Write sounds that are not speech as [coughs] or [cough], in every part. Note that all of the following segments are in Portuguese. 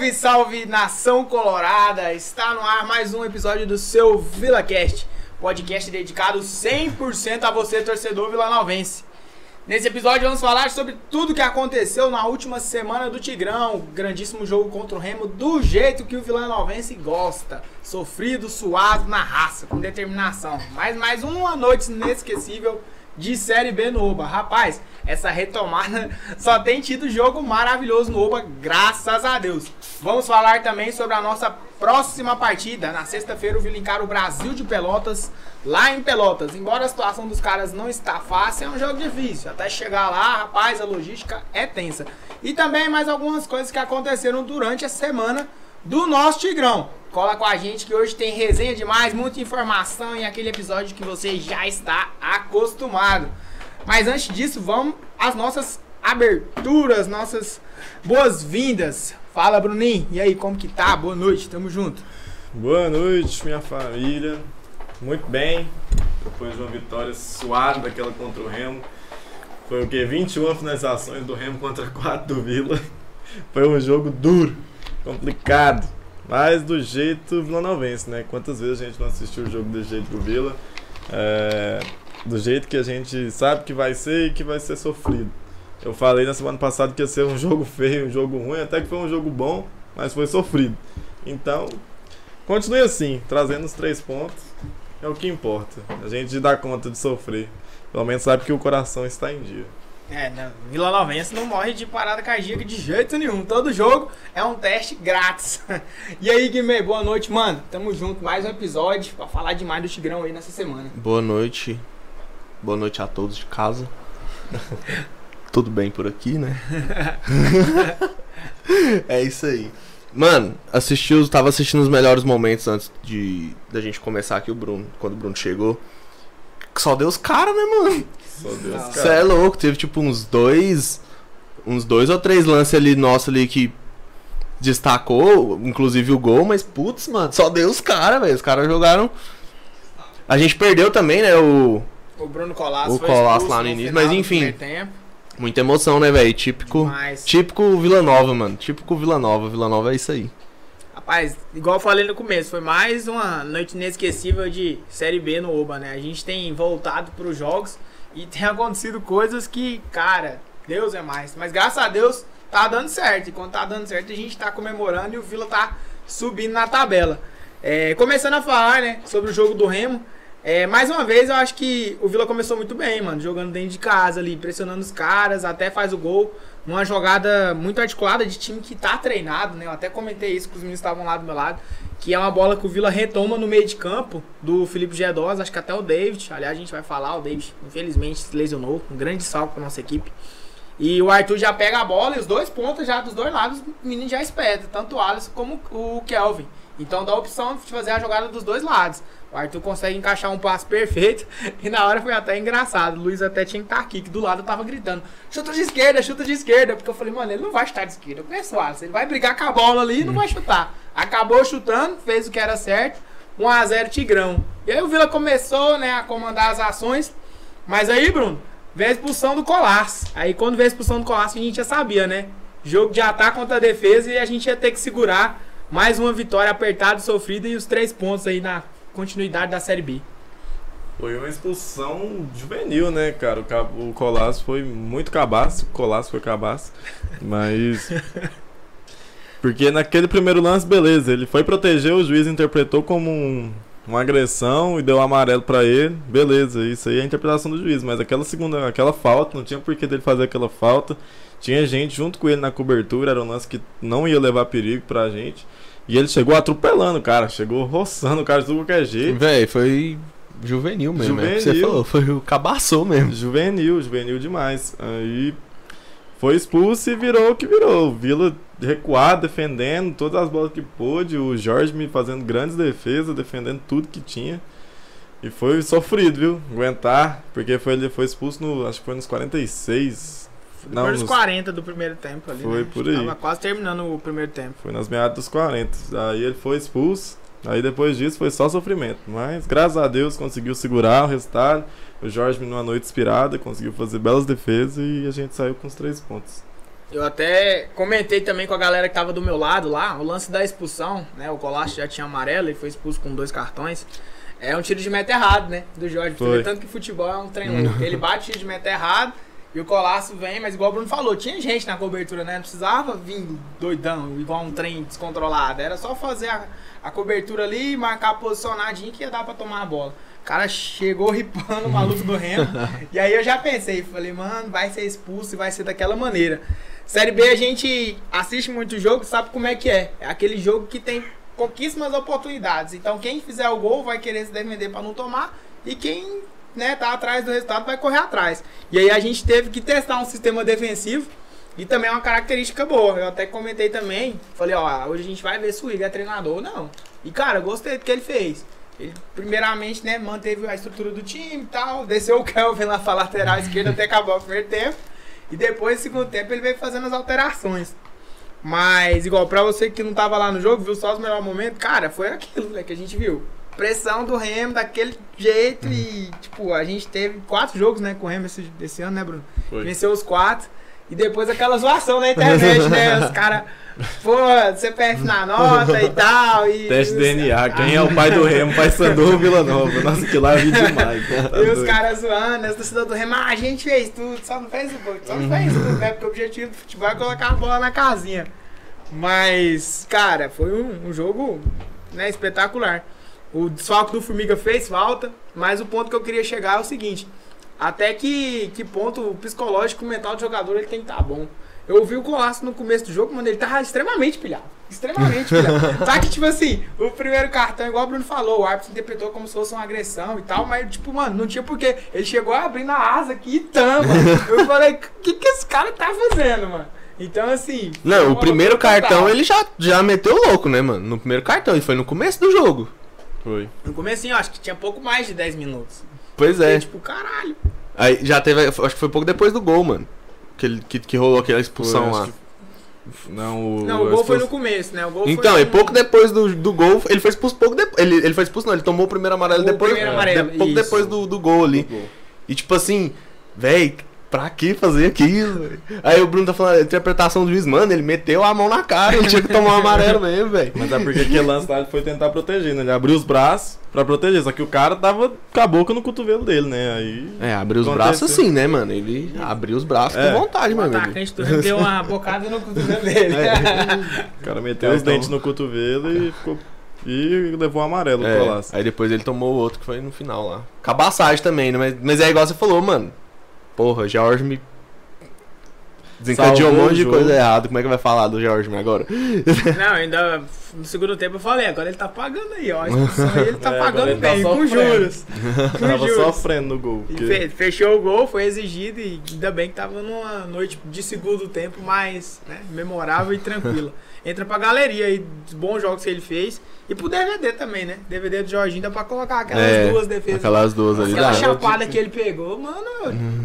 Salve, salve nação colorada! Está no ar mais um episódio do seu VilaCast, podcast dedicado 100% a você, torcedor vilanovense. Nesse episódio vamos falar sobre tudo que aconteceu na última semana do Tigrão, grandíssimo jogo contra o Remo, do jeito que o vilanovense gosta, sofrido, suado, na raça, com determinação. Mais mais uma noite inesquecível de Série B no Oba. Rapaz, essa retomada [laughs] só tem tido jogo maravilhoso no Oba, graças a Deus. Vamos falar também sobre a nossa próxima partida. Na sexta-feira o Vila encara o Brasil de Pelotas, lá em Pelotas. Embora a situação dos caras não está fácil, é um jogo difícil. Até chegar lá, rapaz, a logística é tensa. E também mais algumas coisas que aconteceram durante a semana do nosso Tigrão. Cola com a gente que hoje tem resenha demais, muita informação e aquele episódio que você já está acostumado. Mas antes disso, vamos às nossas aberturas, nossas boas-vindas. Fala, Bruninho. E aí, como que tá? Boa noite, tamo junto. Boa noite, minha família. Muito bem. Depois de uma vitória suada daquela contra o Remo. Foi o que? 21 finalizações do Remo contra 4 do Vila. Foi um jogo duro, complicado. Mas do jeito vilanovense, né? Quantas vezes a gente não assistiu o jogo do jeito do Vila? É, do jeito que a gente sabe que vai ser e que vai ser sofrido. Eu falei na semana passada que ia ser um jogo feio, um jogo ruim, até que foi um jogo bom, mas foi sofrido. Então, continue assim, trazendo os três pontos, é o que importa. A gente dá conta de sofrer. Pelo menos sabe que o coração está em dia. É, não, Vila Novense não morre de parada cardíaca de jeito nenhum. Todo jogo é um teste grátis. [laughs] E aí, Guimê, boa noite, mano. Tamo junto, mais um episódio pra falar demais do Tigrão aí nessa semana. Boa noite. Boa noite a todos de casa. [laughs] Tudo bem por aqui, né? [laughs] é isso aí. Mano, assistiu, tava assistindo os melhores momentos antes de da gente começar aqui o Bruno, quando o Bruno chegou. Só deu os caras, né, mano? Só Deus, Não. Você é louco, teve tipo uns dois. Uns dois ou três lances ali nosso ali que destacou, inclusive o gol, mas putz, mano, só deu os caras, velho. Os caras jogaram. A gente perdeu também, né? O. O Bruno Colasso O Colasso lá no início, mas enfim. Tempo, Muita emoção, né, velho? Típico. mas, Típico Vila Nova, mano. Típico Vila Nova. Vila Nova é isso aí. rapaz, igual eu falei no começo, foi mais uma noite inesquecível de Série B no Oba, né? A gente tem voltado pros jogos e tem [laughs] acontecido coisas que, cara, Deus é mais. Mas graças a Deus tá dando certo. E quando tá dando certo, a gente tá comemorando e o Vila tá subindo na tabela. É, começando a falar, né, sobre o jogo do Remo. É, mais uma vez, eu acho que o Vila começou muito bem, mano. Jogando dentro de casa ali, pressionando os caras, até faz o gol. Uma jogada muito articulada de time que tá treinado, né? Eu até comentei isso que os meninos estavam lá do meu lado. Que é uma bola que o Vila retoma no meio de campo do Felipe Gedós, acho que até o David. Aliás, a gente vai falar, o David, infelizmente, se lesionou. Um grande salve pra nossa equipe. E o Arthur já pega a bola e os dois pontos já dos dois lados, o menino já espeta, tanto o Alisson como o Kelvin. Então dá a opção de fazer a jogada dos dois lados. O Arthur consegue encaixar um passe perfeito e na hora foi até engraçado. O Luiz até tinha que estar aqui, que do lado eu tava gritando: chuta de esquerda, chuta de esquerda. Porque eu falei, mano, ele não vai chutar de esquerda. Eu conheço o Alisson, ele vai brigar com a bola ali e não vai chutar. Acabou chutando, fez o que era certo. 1x0 Tigrão. E aí o Vila começou né, a comandar as ações. Mas aí, Bruno, veio a expulsão do Colasso. Aí quando veio a expulsão do Colasso, a gente já sabia, né? Jogo de ataque contra a defesa e a gente ia ter que segurar mais uma vitória apertada sofrida e os três pontos aí na continuidade da Série B. Foi uma expulsão juvenil, né, cara? O, o Colasso foi muito cabaço. O Colasso foi cabaço. Mas. [laughs] Porque naquele primeiro lance, beleza, ele foi proteger, o juiz interpretou como um- uma agressão e deu amarelo pra ele. Beleza, isso aí é a interpretação do juiz. Mas aquela segunda, aquela falta, não tinha por que dele fazer aquela falta. Tinha gente junto com ele na cobertura, era um lance que não ia levar perigo pra gente. E ele chegou atropelando o cara, chegou roçando o cara de tudo qualquer jeito. Véi, foi juvenil mesmo. É o que você Juvenil. falou. Foi o cabaçou mesmo. Juvenil, juvenil demais. Aí foi expulso e virou o que virou. O Vila recuado, defendendo todas as bolas que pôde. O Jorge me fazendo grandes defesas, defendendo tudo que tinha. E foi sofrido, viu? Aguentar, porque foi, ele foi expulso no. Acho que foi nos 46. Não, nos- 40 do primeiro tempo ali. Foi né? por aí. Tava quase terminando o primeiro tempo. Foi nas meadas dos 40. Aí ele foi expulso. Aí depois disso foi só sofrimento. Mas graças a Deus conseguiu segurar o resultado. O Jorge, numa noite inspirada, conseguiu fazer belas defesas e a gente saiu com os três pontos. Eu até comentei também com a galera que tava do meu lado lá, o lance da expulsão, né? O Colasso já tinha amarelo e foi expulso com dois cartões. É um tiro de meta errado, né? Do Jorge. Foi. Tanto que futebol é um trem louco. [laughs] Ele bate tiro de meta errado e o Colasso vem, mas igual o Bruno falou, tinha gente na cobertura, né? Não precisava vir doidão, igual um trem descontrolado. Era só fazer a, a cobertura ali, marcar posicionadinho que ia dar pra tomar a bola. O cara chegou ripando o maluco do Remo. [laughs] e aí eu já pensei, falei, mano, vai ser expulso e vai ser daquela maneira. Série B a gente assiste muito jogo, sabe como é que é. É aquele jogo que tem pouquíssimas oportunidades. Então quem fizer o gol vai querer se defender pra não tomar e quem né, tá atrás do resultado vai correr atrás. E aí a gente teve que testar um sistema defensivo e também é uma característica boa. Eu até comentei também, falei, ó, hoje a gente vai ver se o Igor é treinador ou não. E cara, gostei do que ele fez. Ele, primeiramente, né, manteve a estrutura do time e tal, desceu o Kelvin lá pra lateral esquerda até acabar o primeiro tempo. E depois, no segundo tempo, ele veio fazendo as alterações. Mas, igual, pra você que não tava lá no jogo, viu só os melhores momentos, cara, foi aquilo né, que a gente viu. Pressão do Remo daquele jeito e, tipo, a gente teve quatro jogos, né, com o Remo esse, esse ano, né, Bruno? Foi. Venceu os quatro. E depois aquela zoação na internet, né? Os [laughs] caras, pô, CPF na nota e tal. E, Teste os- DNA, quem é o pai do Remo, pai Sandu ou Vila Nova? Nossa, que lá vi [laughs] demais. Tá E os caras zoando, as torcidas do Remo, ah, a gente fez tudo, só não fez tudo, só não fez tudo, né? Porque o objetivo do futebol é colocar a bola na casinha. Mas, cara, foi um, um jogo né, espetacular. O desfalque do Formiga fez falta, mas o ponto que eu queria chegar é o seguinte: até que, que ponto o psicológico mental do jogador ele tem que estar bom. Eu ouvi o Colasso no começo do jogo, mano, ele tava extremamente pilhado. Extremamente pilhado. [laughs] Tá que, tipo assim, o primeiro cartão, igual o Bruno falou, o árbitro interpretou como se fosse uma agressão e tal, mas, tipo, mano, não tinha porquê. Ele chegou abrindo a asa aqui e tama. [laughs] Eu falei, o que, que esse cara tá fazendo, mano? Então, assim. Não, o primeiro cartão ele já, já meteu louco, né, mano? No primeiro cartão, e foi no começo do jogo. Foi. No comecinho, eu acho que tinha pouco mais de 10 minutos. Pois É. é. tipo, caralho. Aí já teve, acho que foi pouco depois do gol, mano. Que, ele- que, que rolou aquela expulsão Foi, lá. que- Não, o. Não, o gol foi no expulsão- começo, né? O gol foi Então, no- e pouco depois do, do gol, ele foi expulso pouco depois. Ele, ele foi expulso, não, ele tomou o primeiro amarelo O depois. primeiro amarelo, de- pouco isso. depois do, do gol ali. Gol. E tipo assim, véi, pra que fazer aquilo? Aí o Bruno tá falando, a interpretação do juiz, mano, ele meteu a mão na cara, ele tinha que tomar um amarelo mesmo, velho. Mas é porque aquele lance lá ele foi tentar proteger, né? Ele abriu os braços pra proteger, só que o cara tava com a boca no cotovelo dele, né? Aí. É, abriu os Aconteceu. braços assim, né, mano? Ele abriu os braços É. com vontade, O mano. Ele- atacante deu uma bocada no cotovelo dele. [laughs] O cara meteu É, os então- dentes no cotovelo e ficou. E levou um amarelo É, pro Colasso. aí depois ele tomou o outro que foi no final lá. Cabaçagem também, né? Mas, mas é igual você falou, mano. Porra, Jorge me. Desencadeou um monte de coisa errada. Como é que vai falar do Jorge agora? Não, ainda no segundo tempo eu falei, agora ele tá pagando aí, ó. [laughs] Aí ele tá É, pagando ele tá bem, com juros. [laughs] Com Tava juros. sofrendo no gol. Porque- fe- fechou o gol, foi exigido e ainda bem que tava numa noite de segundo tempo mais né, memorável e tranquila. [laughs] Entra pra galeria aí dos bons jogos que ele fez e pro DVD também, né? DVD do Jorginho dá pra colocar aquelas É, duas defesas. Aquelas duas ali. Aquela chapada que ele pegou, mano,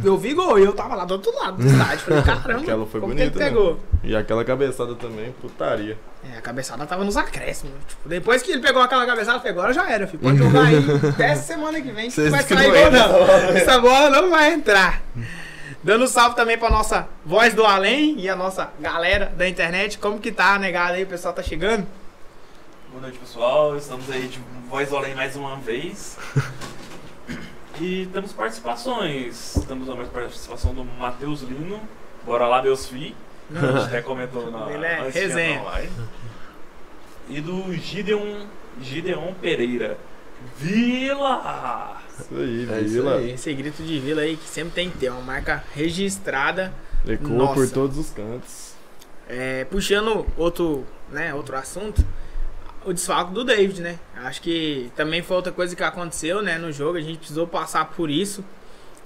eu vi gol e eu tava lá do outro lado do estádio. Falei, [laughs] caramba, Aquela foi como bonita, que ele pegou? E aquela cabeçada também, putaria. É, a cabeçada tava nos acréscimos. Tipo, depois que ele pegou aquela cabeçada, falei, agora já era, filho. Pode jogar aí [laughs] até semana que vem. que vai sair gol, entram. não. Essa bola não vai entrar. Dando um salve também pra nossa voz do além e a nossa galera da internet. Como que tá, negado aí? O pessoal tá chegando? Boa noite, pessoal. Estamos aí de voz do além mais uma vez. [coughs] E temos participações. Temos a participação do Matheus Lino. Bora lá, meus fi. [laughs] A gente até comentou na Ele é resenha. E do Gideon, Gideon Pereira. Vila! Isso aí, É isso Vila. aí. Esse grito de vila aí que sempre tem que ter, uma marca registrada. Ecoa Nossa. por todos os cantos. É, puxando outro, né, outro assunto, o desfalque do David, né? Acho que também foi outra coisa que aconteceu, né, no jogo, a gente precisou passar por isso.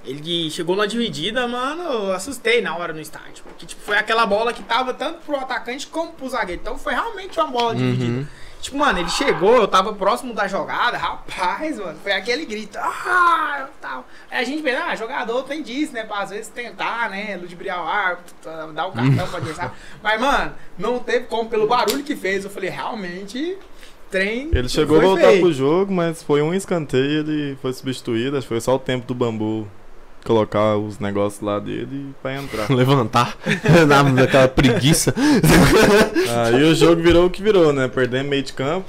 Ele chegou na dividida, mano, eu assustei na hora no estádio. Porque, tipo, foi aquela bola que tava tanto pro atacante como pro zagueiro. Então foi realmente uma bola dividida. Tipo, mano, ele chegou, eu tava próximo da jogada, rapaz, mano, foi aquele grito, ah, tal. Aí a gente pensa, ah, jogador tem disso, né, pra às vezes tentar, né, ludibriar o árbitro, tá, dar o cartão pra adversário. [laughs] Mas, mano, não teve como, pelo barulho que fez, eu falei, realmente, trem Ele chegou a voltar feio. pro jogo, mas foi um escanteio ele foi substituído. Acho que foi só o tempo do bambu colocar os negócios lá dele pra entrar. [laughs] Levantar [laughs] na, naquela preguiça. [laughs] Aí o jogo virou o que virou, né? Perdemos meio de campo.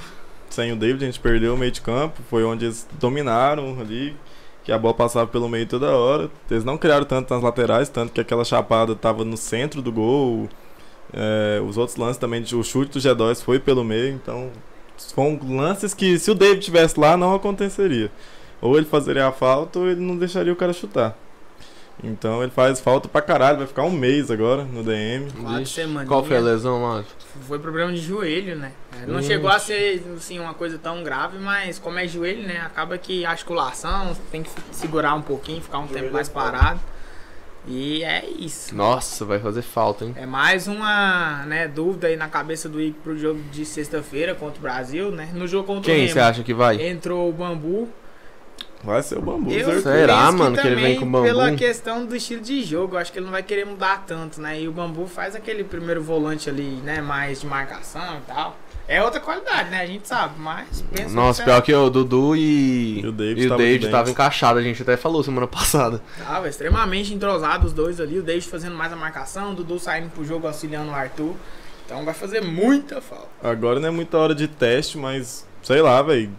Sem o David, a gente perdeu o meio de campo. Foi onde eles dominaram ali. Que a bola passava pelo meio toda hora. Eles não criaram tanto nas laterais, tanto que aquela chapada tava no centro do gol. É, os outros lances também, o chute do G2 foi pelo meio. Então, foram lances que se o David tivesse lá, não aconteceria. Ou ele fazeria a falta ou ele não deixaria o cara chutar. Então ele faz falta pra caralho, vai ficar um mês agora no DM. Qual foi a lesão, mano? Foi problema de joelho, né? Não Ixi. chegou a ser assim, uma coisa tão grave, mas como é joelho, né? Acaba que a articulação tem que segurar um pouquinho, ficar um Joelho tempo mais é parado. E é isso. Nossa, vai fazer falta, hein? É mais uma né, dúvida aí na cabeça do Ike pro jogo de sexta-feira contra o Brasil, né? No jogo contra o Quem você acha que vai? entrou o Bambu. Vai ser o bambu, Eu. Será, mano, que ele vem com Bambu? Pela questão do estilo de jogo, acho que ele não vai querer mudar tanto, né? E o Bambu faz aquele primeiro volante ali, né? Mais de marcação e tal. É outra qualidade, né? A gente sabe, mas pensa Nossa, que pior que o Dudu e, E o David e o tava David estavam encaixados, a gente até falou semana [laughs] passada. tava extremamente entrosado os dois ali. O David fazendo mais a marcação, o Dudu saindo pro jogo auxiliando o Arthur. Então vai fazer muita falta. Agora não é muita hora de teste, mas sei lá, velho.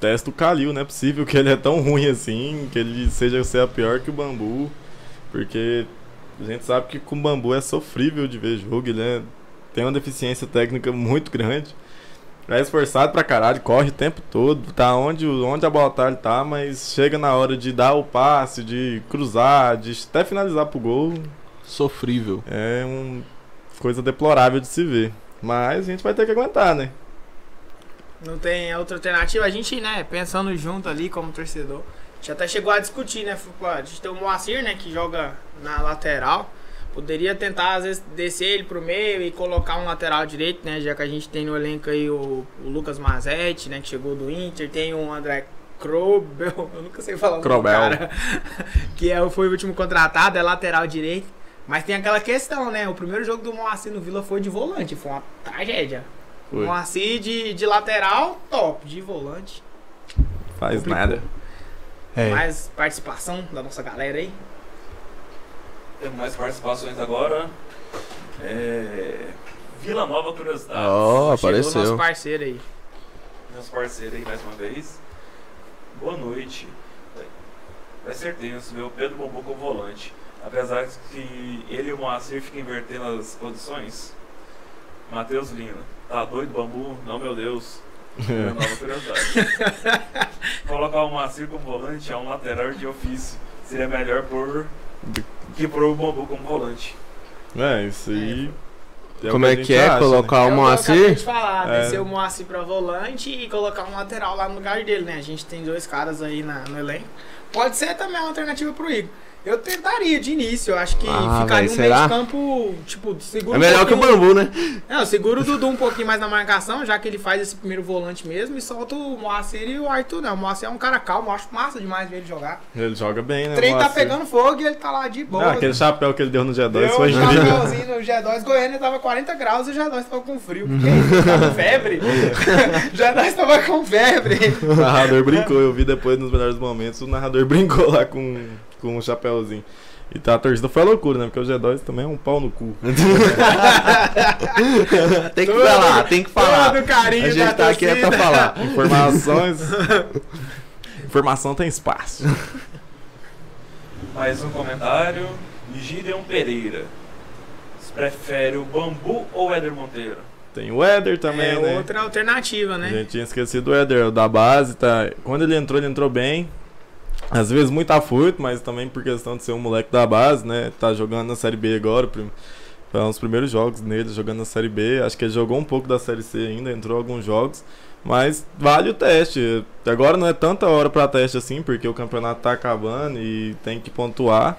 Testa o Kalil, não é possível que ele é tão ruim assim, que ele seja ser pior que o Bambu. Porque a gente sabe que com o Bambu é sofrível de ver jogo, ele é- tem uma deficiência técnica muito grande. É esforçado pra caralho, corre o tempo todo, tá onde, onde a bola tá, ele tá, mas chega na hora de dar o passe, de cruzar, de até finalizar pro gol, Sofrível. é uma coisa deplorável de se ver. Mas a gente vai ter que aguentar, né? Não tem outra alternativa. A gente, né, pensando junto ali como torcedor, a gente até chegou a discutir, né? A gente tem o Moacir, né, que joga na lateral. Poderia tentar, às vezes, descer ele pro meio e colocar um lateral direito, né? Já que a gente tem no elenco aí o, o Lucas Mazetti, né? Que chegou do Inter. Tem o André Krobel, [laughs] eu nunca sei falar o nome do Krobel. cara. [laughs] Que é, foi o último contratado, é lateral direito. Mas tem aquela questão, né? O primeiro jogo do Moacir no Vila foi de volante. Foi uma tragédia. Foi. Moacir de, de lateral, top. De volante. Faz Complicou. nada. É. Mais participação da nossa galera aí. Temos mais participações agora. É... Vila Nova Curiosidades. Ó, Chegou o nosso apareceu. parceiro aí. Nosso parceiro aí mais uma vez. Boa noite. Vai ser tenso o Pedro Bambu como volante. Apesar de que ele e o Moacir ficam invertendo as posições. Matheus Lina. Tá doido, Bambu? Não, meu Deus. [laughs] Vila Nova Curiosidade. Colocar o Moacir como volante é um lateral de ofício. Seria melhor por que por o Bambu como volante. É, isso aí. o Como a é que é? acha, né? Colocar É o o que eu acabei Moacir? de falar, É. descer o Moacir pra volante e colocar um lateral lá no lugar dele, né? A gente tem dois caras aí na, no elenco. Pode ser também uma alternativa pro Igor. Eu tentaria de início, eu acho que Ah, ficaria véi, um será? meio de campo, tipo, seguro É melhor que o Bambu, né? Não, segura o Dudu um pouquinho mais na marcação, já que ele faz esse primeiro volante mesmo, e solta o Moacir e o Arthur, né? O Moacir é um cara calmo, eu acho massa demais ver ele jogar. Ele joga bem, né? O trem tá pegando fogo e ele tá lá de boa. Ah, aquele chapéu que ele deu no G2 Deu foi um chapéuzinho no G2, Goiânia tava 40 graus e o G2 tava com frio. Que isso? Tava com febre? [laughs] [laughs] o G2 tava com febre. O narrador brincou, eu vi depois nos melhores momentos, o narrador brincou lá com, com o chapéuzinho. E tá, a torcida foi a loucura, né? Porque o G2 também é um pau no cu. [laughs] tem que falar, tem que falar. Todo carinho A gente da tá aqui é pra falar. Informações. [laughs] Informação tem espaço. Mais um comentário. Gideon Pereira. Você prefere o Bambu ou o Éder Monteiro? Tem o Éder também, é né? outra alternativa, A né? gente tinha esquecido o Éder, o da base, tá? Quando ele entrou, ele entrou bem. Às vezes muito afurto, mas também por questão de ser um moleque da base, né? Tá jogando na Série B agora. prim- Foi um dos primeiros jogos dele jogando na Série B. Acho que ele jogou um pouco da Série C ainda, entrou alguns jogos. Mas vale o teste. Agora não é tanta hora pra teste assim, porque o campeonato tá acabando e tem que pontuar.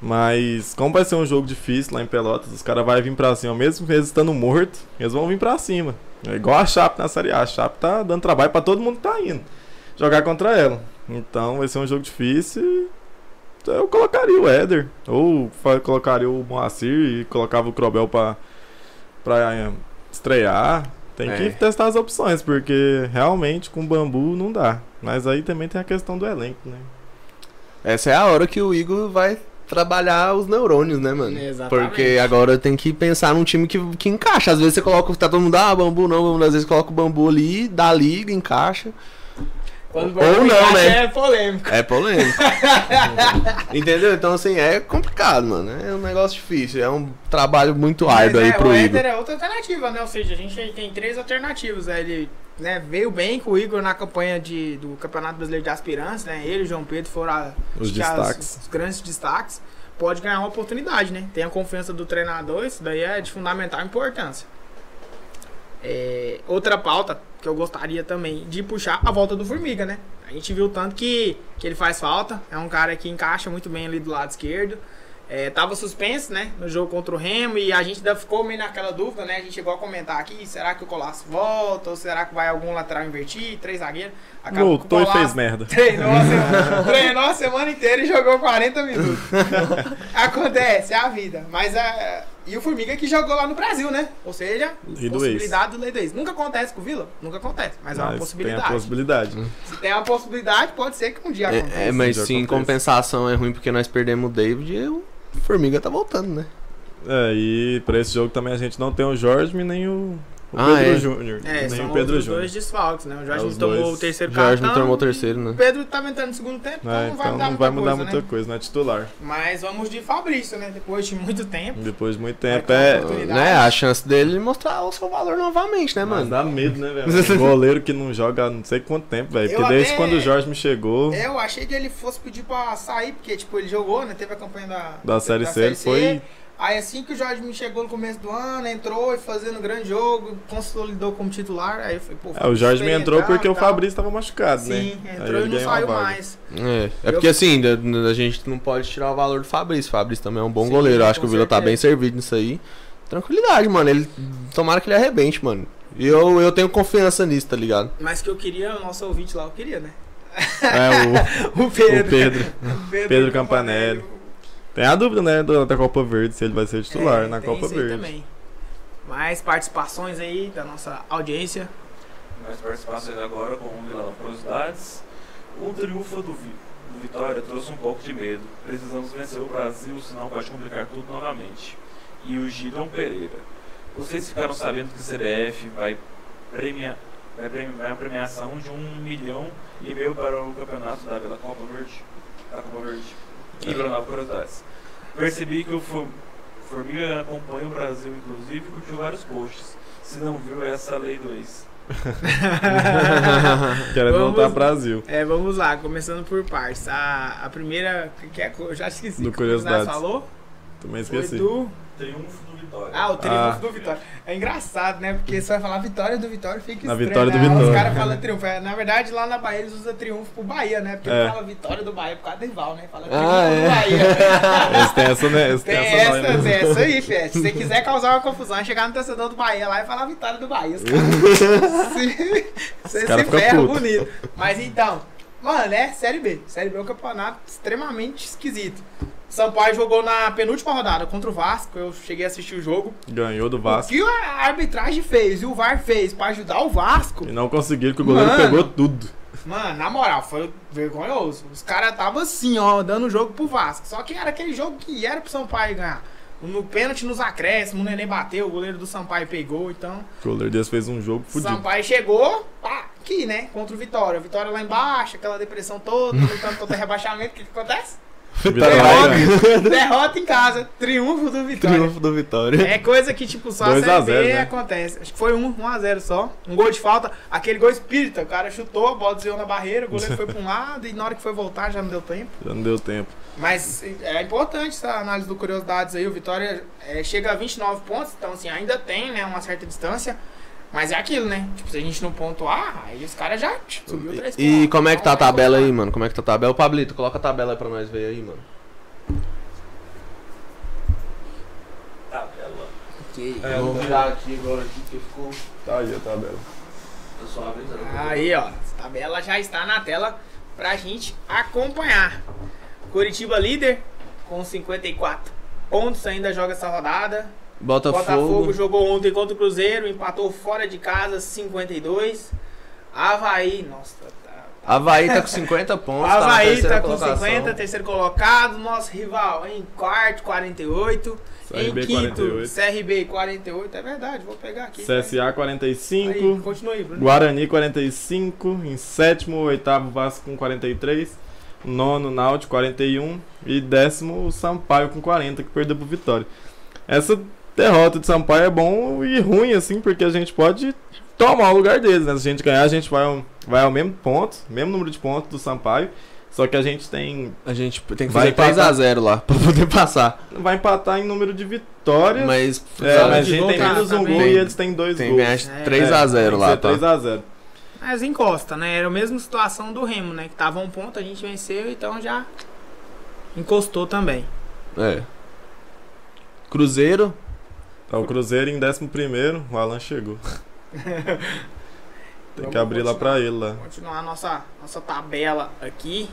Mas como vai ser um jogo difícil lá em Pelotas, os caras vão vir pra cima, mesmo eles estando mortos, eles vão vir pra cima. É igual a Chape na Série A. A Chape tá dando trabalho pra todo mundo que tá indo jogar contra ela. Então vai ser um jogo difícil. Eu colocaria o Éder. Ou colocaria o Moacir e colocava o Crobel pra, pra eh, estrear. Tem É. que testar as opções, porque realmente com bambu não dá. Mas aí também tem a questão do elenco, né? essa é a hora que o Igor vai trabalhar os neurônios, né, mano? Exatamente. Porque agora tem que pensar num time que, que encaixa. Às vezes você coloca, tá todo mundo, ah, bambu não, bambu, não. às vezes coloca o bambu ali, dá liga, encaixa. Quando Ou não, né? É polêmico. É polêmico. [laughs] Entendeu? Então, assim, é complicado, mano. É um negócio difícil. É um trabalho muito árduo aí é, pro o Igor. É outra alternativa, né? Ou seja, a gente tem três alternativas. Né? Ele né, veio bem com o Igor na campanha de, do Campeonato Brasileiro de Aspirantes, né? Ele e o João Pedro foram a- Os que as- destaques. os grandes destaques. Pode ganhar uma oportunidade, né? Tem a confiança do treinador, isso daí é de fundamental importância. É, outra pauta que eu gostaria também de puxar a volta do Formiga, né? A gente viu tanto que, que ele faz falta. É um cara que encaixa muito bem ali do lado esquerdo. É, tava suspenso, né? No jogo contra o Remo. E a gente ainda ficou meio naquela dúvida, né? A gente chegou a comentar aqui: será que o Colasso volta? Ou será que vai algum lateral invertir? Três zagueiros? Acabou Voltou e fez merda. Treinou a, semana, [laughs] treinou a semana inteira e jogou 40 minutos. [laughs] Acontece, é a vida. Mas a. E o Formiga que jogou lá no Brasil, né? Ou seja, Lei do possibilidade do lei do ex. Nunca acontece com o Vila? Nunca acontece. Mas, é uma Mas possibilidade. Tem a possibilidade. Se tem uma possibilidade, pode ser que um dia aconteça. É, é, mas sim, em compensação é ruim porque nós perdemos o David e o Formiga tá voltando, né? É, e pra esse jogo também a gente não tem o Jorge nem o, o Ah, Pedro é. Júnior. É, nem são o Pedro os Júnior. dois desfalques, né? O Jorge É, tomou dois. o terceiro O Jorge cartão. não tomou o terceiro, né? O Pedro tava entrando no segundo tempo, então É, não vai então mudar não muita vai mudar coisa, muita né? coisa, não é titular. Mas vamos de Fabrício, né? Depois de muito tempo. Depois de muito tempo é. Né, a chance dele mostrar o seu valor novamente, né, Mas mano? dá medo, né, velho? Um [laughs] goleiro que não joga há não sei quanto tempo, velho. Porque desde até- quando o Jorge me chegou Eu achei que ele fosse pedir pra sair, porque, tipo, ele jogou, né? Teve a campanha da, da Série C, ele foi. Aí assim que o Jorge me chegou no começo do ano, entrou e fazendo um grande jogo, consolidou como titular, aí eu falei, pô, É, o Jorge me entrou porque o. Fabrício tava machucado, né? Sim, Aí entrou ele e não saiu mais. É, é porque assim, a gente não pode tirar o valor do Fabrício. O Fabrício também é um bom Sim, goleiro. Eu acho que o Vila tá bem servido nisso aí. Tranquilidade, mano. Ele tomara que ele arrebente, mano. E eu, eu tenho confiança nisso, tá ligado? Mas que eu queria, o nosso ouvinte lá, eu queria, né? É, O [laughs] Pedro. o Pedro. O Pedro Campanelli. Tem a dúvida, né, da Copa Verde, se ele vai ser titular É, na tem Copa isso aí Verde. também. Mais participações aí da nossa audiência. Mais participações agora com o Vila Curiosidades. O triunfo do, Vi- do Vitória trouxe um pouco de medo. Precisamos vencer o Brasil, senão pode complicar tudo novamente. E o Gideon Pereira. Vocês ficaram sabendo que o CBF vai premiar vai premiar a premiação de um milhão e meio para o campeonato da Vila Copa Verde. Da Copa Verde. E Nova Curiosidades. Percebi que o For- Formiga acompanha o Brasil, inclusive, curtiu vários posts. Se não viu essa lei do ex. Querendo Vamos- voltar ao Brasil. É, vamos lá, começando por partes. A, a primeira, que é, eu já esqueci. Do que Curiosidades. falou? Também Foi esqueci. do... Triunfo Vitória. Ah, o triunfo Ah. do Vitória. É engraçado, né? Porque você vai falar vitória do Vitória, fica Na estranho, vitória do né? Vitória. Os caras falam triunfo. É, Na verdade, lá na Bahia eles usam triunfo pro Bahia, né? Porque É. fala vitória do Bahia por causa do rival, né? Fala triunfo Ah, do é. Bahia. [laughs] Eles têm essa, né? Eles Tem têm essa, essa, tem essa aí, Fê. Se você quiser causar uma confusão, é chegar no torcedor do Bahia lá e falar vitória do Bahia. Os [laughs] caras [laughs] se, você cara se ferra puto. bonito. Mas então, mano, é Série B. Série B é um campeonato extremamente esquisito. Sampaio jogou na penúltima rodada contra o Vasco. Eu cheguei a assistir o jogo. Ganhou do O Vasco. que a arbitragem fez e o VAR fez pra ajudar o Vasco, E não conseguiram, que o goleiro Mano. pegou tudo. mano, na moral, foi vergonhoso. Os caras estavam assim, ó, dando o jogo pro Vasco. Só que era aquele jogo que era pro Sampaio ganhar. No pênalti nos acréscimos, o Nenê bateu, o goleiro do Sampaio pegou, então. O goleiro deles fez um jogo O fudido. Sampaio chegou, pá, aqui, né? Contra o Vitória. O Vitória lá embaixo, aquela depressão toda, lutando contra rebaixamento, o que, que acontece? Vitória Derrota, [laughs] derrota em casa, triunfo do Vitória. Triunfo do Vitória. É coisa que, tipo, só a 2 a Série B 0, né? acontece. Acho que foi um, 1 a 0 só. Um gol de falta. Aquele gol espírita. O cara chutou, a bola desviou na barreira, o goleiro foi pra um [laughs] lado e na hora que foi voltar já não deu tempo. Já não deu tempo. Mas é importante essa análise do Curiosidades aí. O Vitória é, chega a 29 pontos, então assim, ainda tem né, uma certa distância. Mas é aquilo, né? Tipo, se a gente não pontuar, aí os caras já subiu três E pontos. como é que tá a Então, tabela aí, mano? Como é que tá a tabela? Pablito, coloca a tabela aí pra nós ver aí, mano. Tabela. Que É, eu vou virar aqui agora aqui, porque ficou. Tá aí a tabela. Eu só abri, Aí, ó, a tabela já está na tela pra gente acompanhar. Curitiba líder com 54 pontos, ainda joga essa rodada. Botafogo. Botafogo jogou ontem contra o Cruzeiro, empatou fora de casa 52. Havaí, nossa, tá, Havaí tá com 50 [laughs] pontos. O Havaí tá, tá com colocação. 50, terceiro colocado. Nosso rival em quarto, 48. em CRB quinto, 48. CRB 48. É verdade, vou pegar aqui. CSA Aí, 45. continua aí, Bruno. Guarani 45. Em sétimo, oitavo Vasco com 43. Nono Náutico 41. E décimo o Sampaio com 40, que perdeu pro Vitória. Essa derrota de Sampaio é bom e ruim, assim, porque a gente pode tomar o lugar deles, né? Se a gente ganhar, a gente vai ao, vai ao mesmo ponto, mesmo número de pontos do Sampaio. Só que a gente tem. A gente tem que Vai fazer empatar. 3x0 lá pra poder passar. Vai empatar em número de vitórias. Mas, é, mas a gente tem menos um gol e eles têm dois tem que gols. ganhar É, 3x0 lá, tá? 3x0. Mas encosta, né? Era a mesma situação do Remo, né? Que tava um ponto, a gente venceu, então já encostou também. É. Cruzeiro. Tá o Cruzeiro em 11, o Alan chegou. [laughs] Tem que abrir lá pra ele lá. Continuar a nossa, nossa tabela aqui.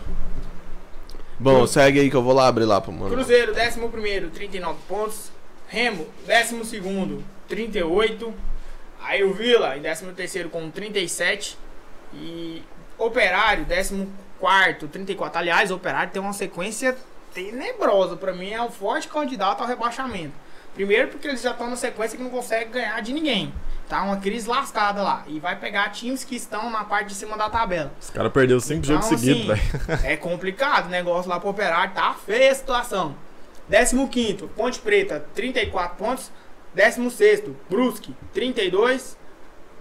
Bom, segue aí que eu vou lá abrir lá pro mano. Cruzeiro, 11, 39 pontos. Remo, 12, 38. Aí o Vila, em 13 com 37. E Operário, 14, 34. Aliás, o Operário tem uma sequência tenebrosa. Pra mim, é um forte candidato ao rebaixamento. Primeiro, porque eles já estão na sequência que não conseguem ganhar de ninguém. Tá uma crise lascada lá. E vai pegar times que estão na parte de cima da tabela. Os caras perderam 5 Então, jogos seguidos, assim, velho. [laughs] É complicado o negócio lá pro Operário, tá feia a situação. 15 Ponte Preta, 34 pontos. 16 Brusque, 32.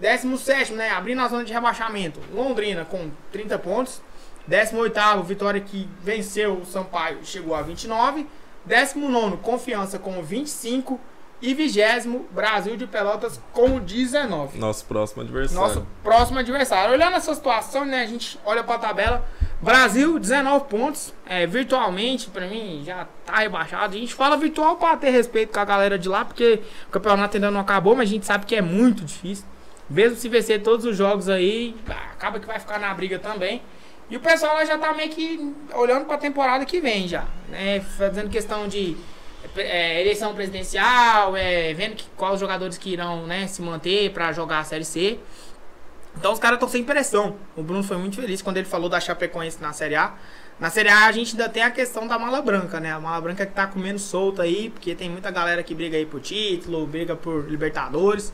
17 né, abrindo a zona de rebaixamento. Londrina com 30 pontos. 18 Vitória que venceu o Sampaio, chegou a 29. 19 Confiança com 25. E 20 Brasil de Pelotas com 19 Nosso próximo adversário. nosso próximo adversário. Olhando essa situação, né, a gente olha pra tabela. Brasil, 19 pontos. É, virtualmente, pra mim, já tá rebaixado. A gente fala virtual pra ter respeito com a galera de lá, porque o campeonato ainda não acabou, mas a gente sabe que é muito difícil. Mesmo se vencer todos os jogos aí, acaba que vai ficar na briga também. E o pessoal lá já tá meio que olhando pra temporada que vem já. Né, fazendo questão de é, eleição presidencial, é, vendo que, quais jogadores que irão né, se manter pra jogar a Série C. Então os caras estão sem pressão. O Bruno foi muito feliz quando ele falou da Chapecoense na Série A. Na Série A a gente ainda tem a questão da mala branca, né? A mala branca que tá comendo solta aí, porque tem muita galera que briga aí por título, briga por Libertadores.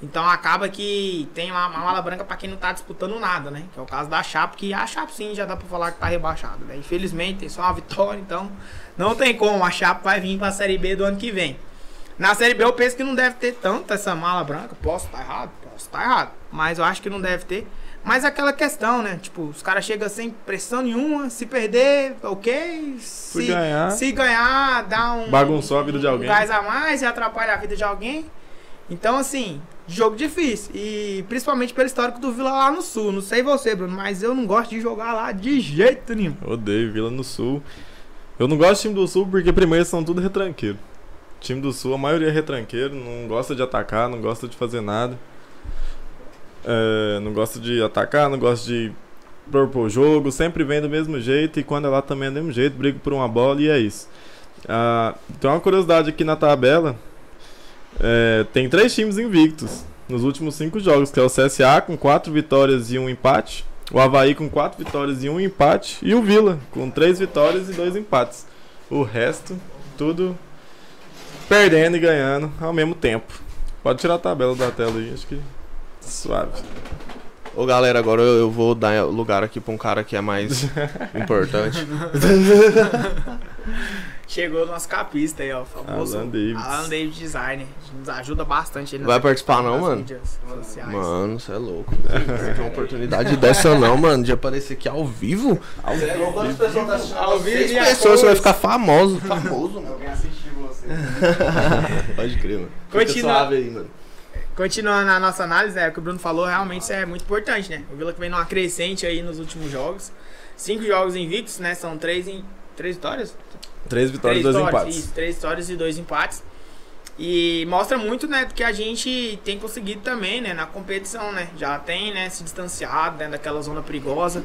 Então acaba que tem uma, uma mala branca pra quem não tá disputando nada, né? Que é o caso da Chape, que a Chape sim já dá pra falar que tá rebaixado, né? Infelizmente tem só uma vitória, então não tem como. A Chape vai vir pra Série B do ano que vem. Na Série B eu penso que não deve ter tanto essa mala branca. Posso estar errado? Posso estar errado. Mas eu acho que não deve ter. Mas aquela questão, né? Tipo, os caras chegam sem pressão nenhuma. Se perder, ok. Se, ganhar. se ganhar, dá um. Bagunçou a vida de um alguém. gás a mais e atrapalha a vida de alguém. Então, assim, jogo difícil. E principalmente pelo histórico do Vila lá no Sul. Não sei você, Bruno, mas eu não gosto de jogar lá de jeito nenhum. Odeio Vila no Sul. Eu não gosto de time do Sul porque primeiro são tudo retranqueiro. Time do Sul, a maioria é retranqueiro, não gosta de atacar, não gosta de fazer nada. É, não gosta de atacar, não gosta de propor jogo, sempre vem do mesmo jeito e quando é lá também é do mesmo jeito, briga por uma bola e é isso. Ah, tem uma curiosidade aqui na tabela. É, tem três times invictos nos últimos cinco jogos, que é o CSA com quatro vitórias e um empate, o Havaí com quatro vitórias e um empate e o Vila com três vitórias e dois empates. O resto, tudo perdendo e ganhando ao mesmo tempo. Pode tirar a tabela da tela aí, acho que suave. Ô galera, agora eu, eu vou dar lugar aqui pra um cara que é mais [laughs] importante. [laughs] Chegou o nosso capista aí, ó. o Famoso Alan Davis. Alan Davis Designer. Nos ajuda bastante aí Vai participar não, mano? Mano, você é louco. Não [laughs] tem uma oportunidade dessa não, mano. De aparecer aqui ao vivo. Você é louco, quantas pessoas tá assistindo? Ao vivo Seis pessoas, você vai ficar famoso. [laughs] Famoso, mano. Alguém assistiu você. [laughs] Pode crer, mano. Fica Continua. suave aí, mano. Continuando a nossa análise, é o que o Bruno falou, realmente isso é muito importante, né? O Vila que vem numa crescente aí nos últimos jogos. Cinco jogos invictos, né? São três, em... três vitórias? Três vitórias e dois empates. Isso, três vitórias e dois empates. E mostra muito, né, do que a gente tem conseguido também, né, na competição, né? Já tem, né, se distanciado, né, daquela zona perigosa.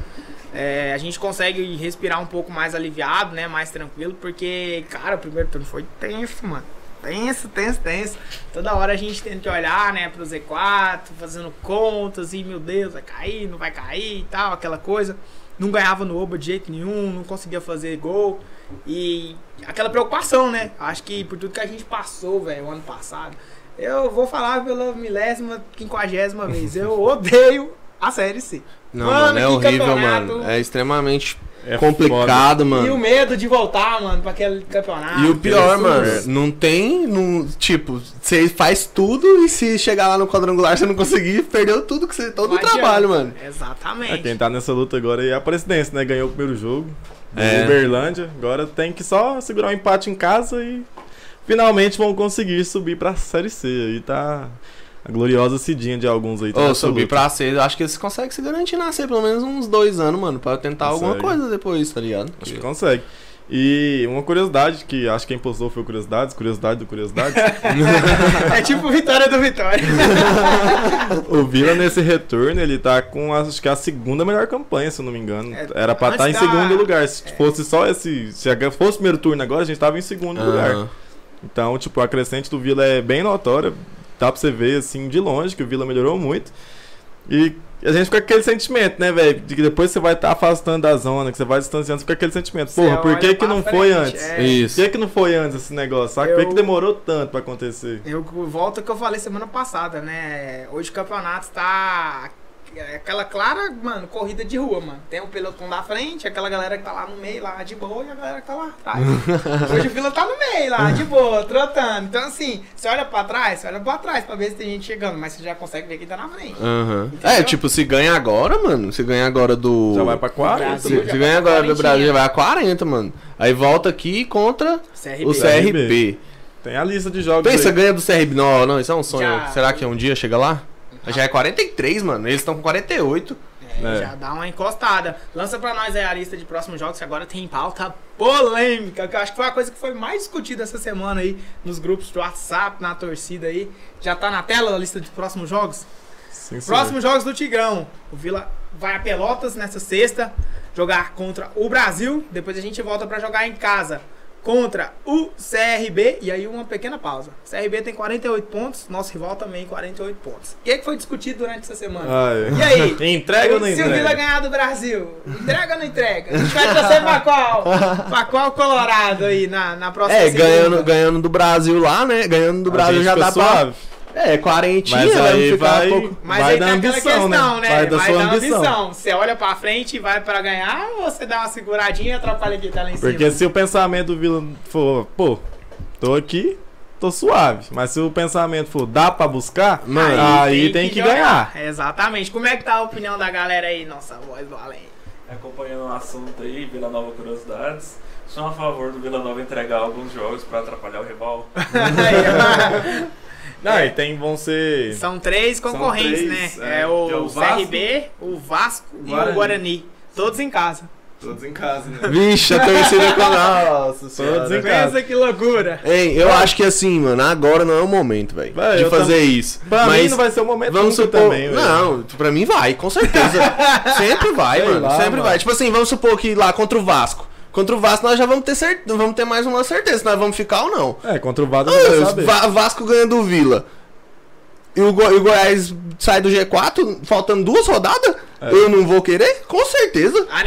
É, a gente consegue respirar um pouco mais aliviado, né, mais tranquilo, porque, cara, o primeiro turno foi tenso, mano. Tenso, tenso, tenso. Toda hora a gente tendo que olhar, né, pro Z4, fazendo contas e, meu Deus, vai cair, não vai cair e tal, aquela coisa. Não ganhava no Oba de jeito nenhum, não conseguia fazer gol. E aquela preocupação, né? Acho que por tudo que a gente passou, velho, o ano passado. Eu vou falar pela milésima, quinquagésima vez. Eu [laughs] odeio a Série C. Não, Mano, mano, é horrível, campeonato. mano. É extremamente É complicado, E o mano. medo de voltar, mano, pra aquele campeonato. E o pior, mano, não tem, não, tipo, você faz tudo e se chegar lá no quadrangular você não conseguir, perdeu tudo que você, todo o trabalho, adianta. mano. Exatamente. É, quem tá nessa luta agora aí é a presidência, né? Ganhou o primeiro jogo. É. Uberlândia. Agora tem que só segurar um empate em casa e finalmente vão conseguir subir pra Série C. Aí tá a gloriosa Cidinha de alguns aí. tá Ô, subir luta. pra C, acho que eles conseguem se garantir na C pelo menos uns dois anos, mano, pra tentar alguma Consegue. coisa depois, tá ligado? Acho que consegue. E uma curiosidade que acho que quem postou foi o Curiosidades, curiosidade do Curiosidades. [laughs] É tipo vitória do Vitória. [laughs] o Vila nesse retorno, ele tá com acho que a segunda melhor campanha, se eu não me engano. É, Era pra estar em antes da- segundo lugar. Se fosse só esse. Se fosse o primeiro turno agora, a gente tava em segundo lugar. Aham. Então, tipo, a crescente do Vila é bem notória. Dá pra você ver, assim, de longe, que o Vila melhorou muito. E a gente fica com aquele sentimento, né, velho? De que depois você vai estar afastando da zona, que você vai distanciando, você fica com aquele sentimento. Porra, por que que não foi frente, antes? é. Por Isso. que que não foi antes esse negócio? Sabe? Por que Eu- que demorou tanto pra acontecer? Eu volto ao que eu falei semana passada, né? Hoje o campeonato tá. É Aquela clara, mano, corrida de rua, mano. Tem o pelotão da frente, aquela galera que tá lá no meio, lá de boa, e a galera que tá lá atrás. [laughs] Hoje o Vila tá no meio, lá, de boa, trotando. Então, assim, você olha pra trás, você olha pra trás pra ver se tem gente chegando, mas você já consegue ver quem tá na frente. Entendeu? É, tipo, se ganha agora, mano, se ganha agora do... Já vai pra 40? Brasil. Se, ganha agora do 40, Brasil, já vai a 40, mano. Aí volta aqui contra CRB. o CRB. Tem a lista de jogos Pensa, aí. ganha do CRB. Não, não, isso é um sonho. Já. Será que um dia chega lá? Já é 43, mano. Eles estão com 48. É, É. Já dá uma encostada. Lança pra nós aí a lista de próximos jogos, que agora tem pauta polêmica, que eu acho que foi a coisa que foi mais discutida essa semana aí, nos grupos do WhatsApp, na torcida aí. Já tá na tela a lista de próximos jogos? Sim. Próximos jogos do Tigrão. O Vila vai a Pelotas nessa sexta, jogar contra o Brasil. Depois a gente volta pra jogar em casa contra o CRB. E aí uma pequena pausa. O CRB tem 48 pontos, nosso rival também 48 pontos. O que, que foi discutido durante essa semana? Ah, é. E aí? [laughs] Entrega ou não Se o Vila entrega? ganhar do Brasil, entrega ou não entrega? A gente vai torcer pra qual? Pra qual Colorado aí na, na próxima É, segunda? ganhando, ganhando do Brasil lá, né? Ganhando do Brasil já dá suave. pra. É, quarentinha, Mas vai aí vai, um pouco. Mas vai aí da tem aquela ambição, questão, né? né? Vai da sua ambição. Você olha pra frente e vai pra ganhar ou você dá uma seguradinha e atrapalha quem tá lá em cima? Porque se o pensamento do Vila for, pô, tô aqui, tô suave. Mas se o pensamento for, dá pra buscar, Mano, aí, tem, que, ganhar. Exatamente. Como é que tá a opinião da galera aí, nossa voz do além? Acompanhando o assunto aí, Vila Nova Curiosidades. Sou a favor do Vila Nova entregar alguns jogos pra atrapalhar o rival. [laughs] [laughs] Aí, Não, É. e tem, vão ser... São três São concorrentes, três, né? é, É, o, é o Vasco, CRB, o Vasco e o Guarani. Todos em casa. Todos em casa, né? Vixe, a torcida com. [laughs] Nossa senhora. Todos em casa. Pensa que loucura. Hein, eu acho que assim, mano, agora não é o momento, velho. Vai, De eu fazer tam- isso. Pra Mas mim não vai ser o momento Vamos supor. também, velho. não, pra mim vai, com certeza. [laughs] Sempre vai, Sei mano. lá, sempre mano. vai. Tipo assim, vamos supor que lá contra o Vasco. Contra o Vasco nós já vamos ter certeza. Vamos ter mais uma certeza se nós vamos ficar ou não. É, contra o Vasco Ah, Vasco ganha do Vila. E o, Go- e o Goiás sai do G4, faltando duas rodadas? É. Eu não vou querer? Com certeza. A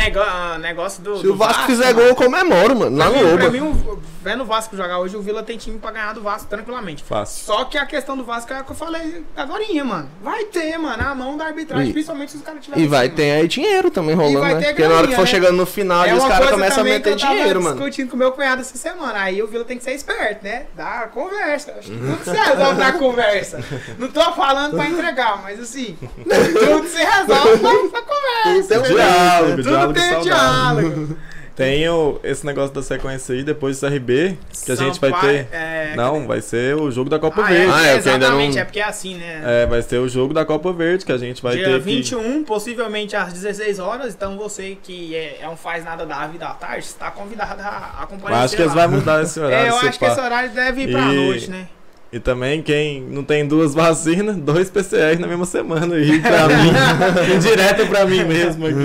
a negócio do. Se do o Vasco fizer mano. gol, eu comemoro, mano. Pra no mim, pra mim, vendo o Vasco jogar hoje, o Vila tem time pra ganhar do Vasco tranquilamente. Fácil. Só que a questão do Vasco é o que eu falei agorinha, mano. Vai ter, mano, a mão da arbitragem, E- principalmente se os caras tiverem E vai ter aí dinheiro também rolando, vai né? ter Porque na hora que graninha, for né? chegando no final, É os caras começam a meter eu dinheiro, mano. discutindo com meu cunhado essa semana. Aí o Vila tem que ser esperto, né? Dá conversa. Acho que tudo [laughs] se resolve na conversa. Não tô falando pra entregar, mas assim, tudo se resolve na conversa. Tem um entendeu? diálogo, Tudo diálogo tem saudável. diálogo. [laughs] Tem o, esse negócio da sequência aí, depois do CRB, que a gente vai ter... é, Não, vai ser o jogo da Copa Ah, é, Verde. Ah, é, porque ainda exatamente, não- é porque é assim, né? É, vai ser o jogo da Copa Verde que a gente vai Dia ter 21, possivelmente às 16 horas. Então você que é, é um faz nada da vida à tarde, está convidado a acompanhar acho que eles vão mudar esse horário. É, eu acho que pá. esse horário deve ir pra E- noite, né? E também quem não tem duas vacinas, dois PCR na mesma semana aí pra [laughs] mim. direto pra mim mesmo aqui.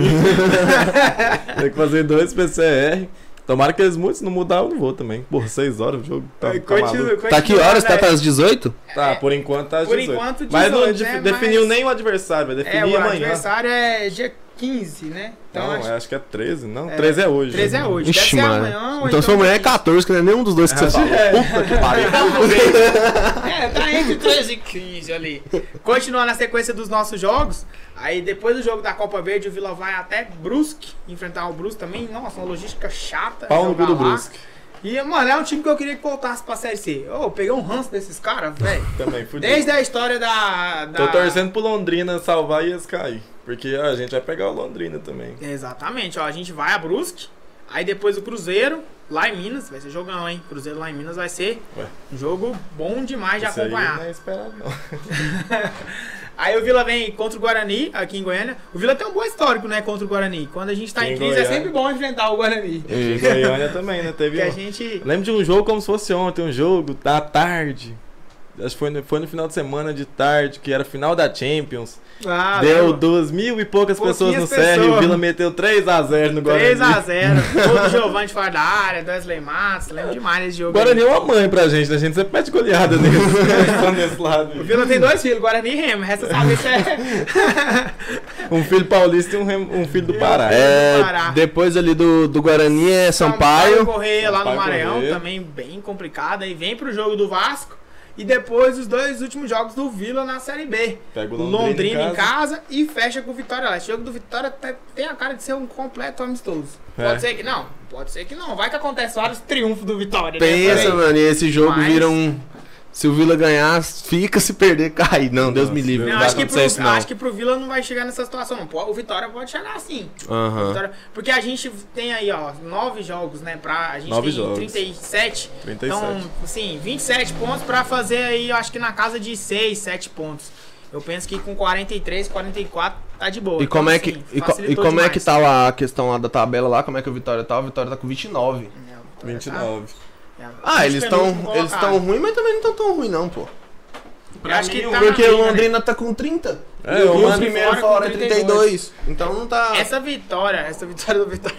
[laughs] tem que fazer dois PCR. Tomara que eles mudem, se não mudar eu não vou também. Porra, 6 horas o jogo tá, tá Continua, maluco. Tá que continua, horas? Tá né? para as 18? Tá, por enquanto tá às Por 18. enquanto, Mas não 18, né? definiu Mas- nem o adversário, vai É, definir o amanhã. adversário é dia 15, né? Então não, acho acho... que é 13, não? É, 13 é hoje. 13 é hoje. Deve Ixi, ser mano. amanhã ou Então se for amanhã é dia 14, que não é nenhum dos dois que você falou. que é. Puta que pariu. [laughs] [laughs] É, tá entre 13 e 15 ali. Continuando na sequência dos nossos jogos, aí depois do jogo da Copa Verde, o Vila vai até Brusque, enfrentar o Brusque também. Nossa, uma logística chata. Pau no cu do lá. Brusque. E, mano, é um time que eu queria que voltasse pra Série C. Ô, eu peguei um ranço desses caras, velho. Também, fudido. Desde a história da, da... Tô torcendo pro Londrina salvar e eles cair. Porque ó, a gente vai pegar o Londrina também. Exatamente, ó. A gente vai a Brusque, aí depois o Cruzeiro, lá em Minas. Vai ser jogão, hein? Cruzeiro lá em Minas vai ser Ué. um jogo bom demais de Isso aí acompanhar. não é esperado, não. [laughs] Aí o Vila vem contra o Guarani, aqui em Goiânia. O Vila tem um bom histórico, né, contra o Guarani. Quando a gente tá Em em crise, é Goiânia. sempre bom enfrentar o Guarani. E Goiânia também, né? Teve Porque a um... gente. Lembro de um jogo como se fosse ontem, um jogo da tarde. Acho que foi no, foi no final de semana de tarde, que era final da Champions. Ah, Deu lembro. duas mil e poucas pessoas no CR e o. Vila meteu 3x0 no Guarani. 3x0. [laughs] Gol do Giovanni fora da área, do Wesley Matos. Lembro demais desse O jogo. Guarani aí. é uma mãe pra gente, né? A gente sempre mete goleada nesse, [laughs] nesse lado. O Vila tem dois filhos, Guarani e Remo. Resta saber se é. [laughs] Um filho paulista e um, rem- um filho do Pará. É. Pará. Depois ali do, do Guarani é Sampaio. Correia lá no Sampaio Maranhão, Correia. também bem complicado. Aí vem pro jogo do Vasco. E depois os dois últimos jogos do Vila na Série B. Pega o Londrina, Londrina, em casa e fecha com o Vitória lá. Esse jogo do Vitória te- tem a cara de ser um completo amistoso. É. Pode ser que não, pode ser que não. Vai que acontece vários triunfos do Vitória. né, Pensa, aí. mano, e esse jogo Mas- vira um. Se o Vila ganhar, fica, se perder, cai. Não, Deus Nossa, me livre. Não, vai acho que, acontecer pro, isso, não. acho que pro Vila não vai chegar nessa situação, não. O Vitória pode chegar assim. Vitória- porque a gente tem aí, ó, nove jogos, né? Pra, a gente Nove tem jogos. 37. 37. Então, assim, 27 pontos pra fazer aí, eu acho que na casa de 6, 7 pontos. Eu penso que com 43, 44 tá de boa. E como Então, é que, assim, e, e como é que demais. tá lá a questão lá da tabela lá? Como é que o Vitória tá? O Vitória tá com 29. É, o Vitória 29. tá- Ah, eles estão eles estão ruins, mas também não estão tão ruins não, pô. Eu acho que tá na Porque briga, o né? Londrina tá com 30. É, e o o Mano primeiro fora fora é 32. 32. Então não tá. Essa vitória, essa vitória do Vitória.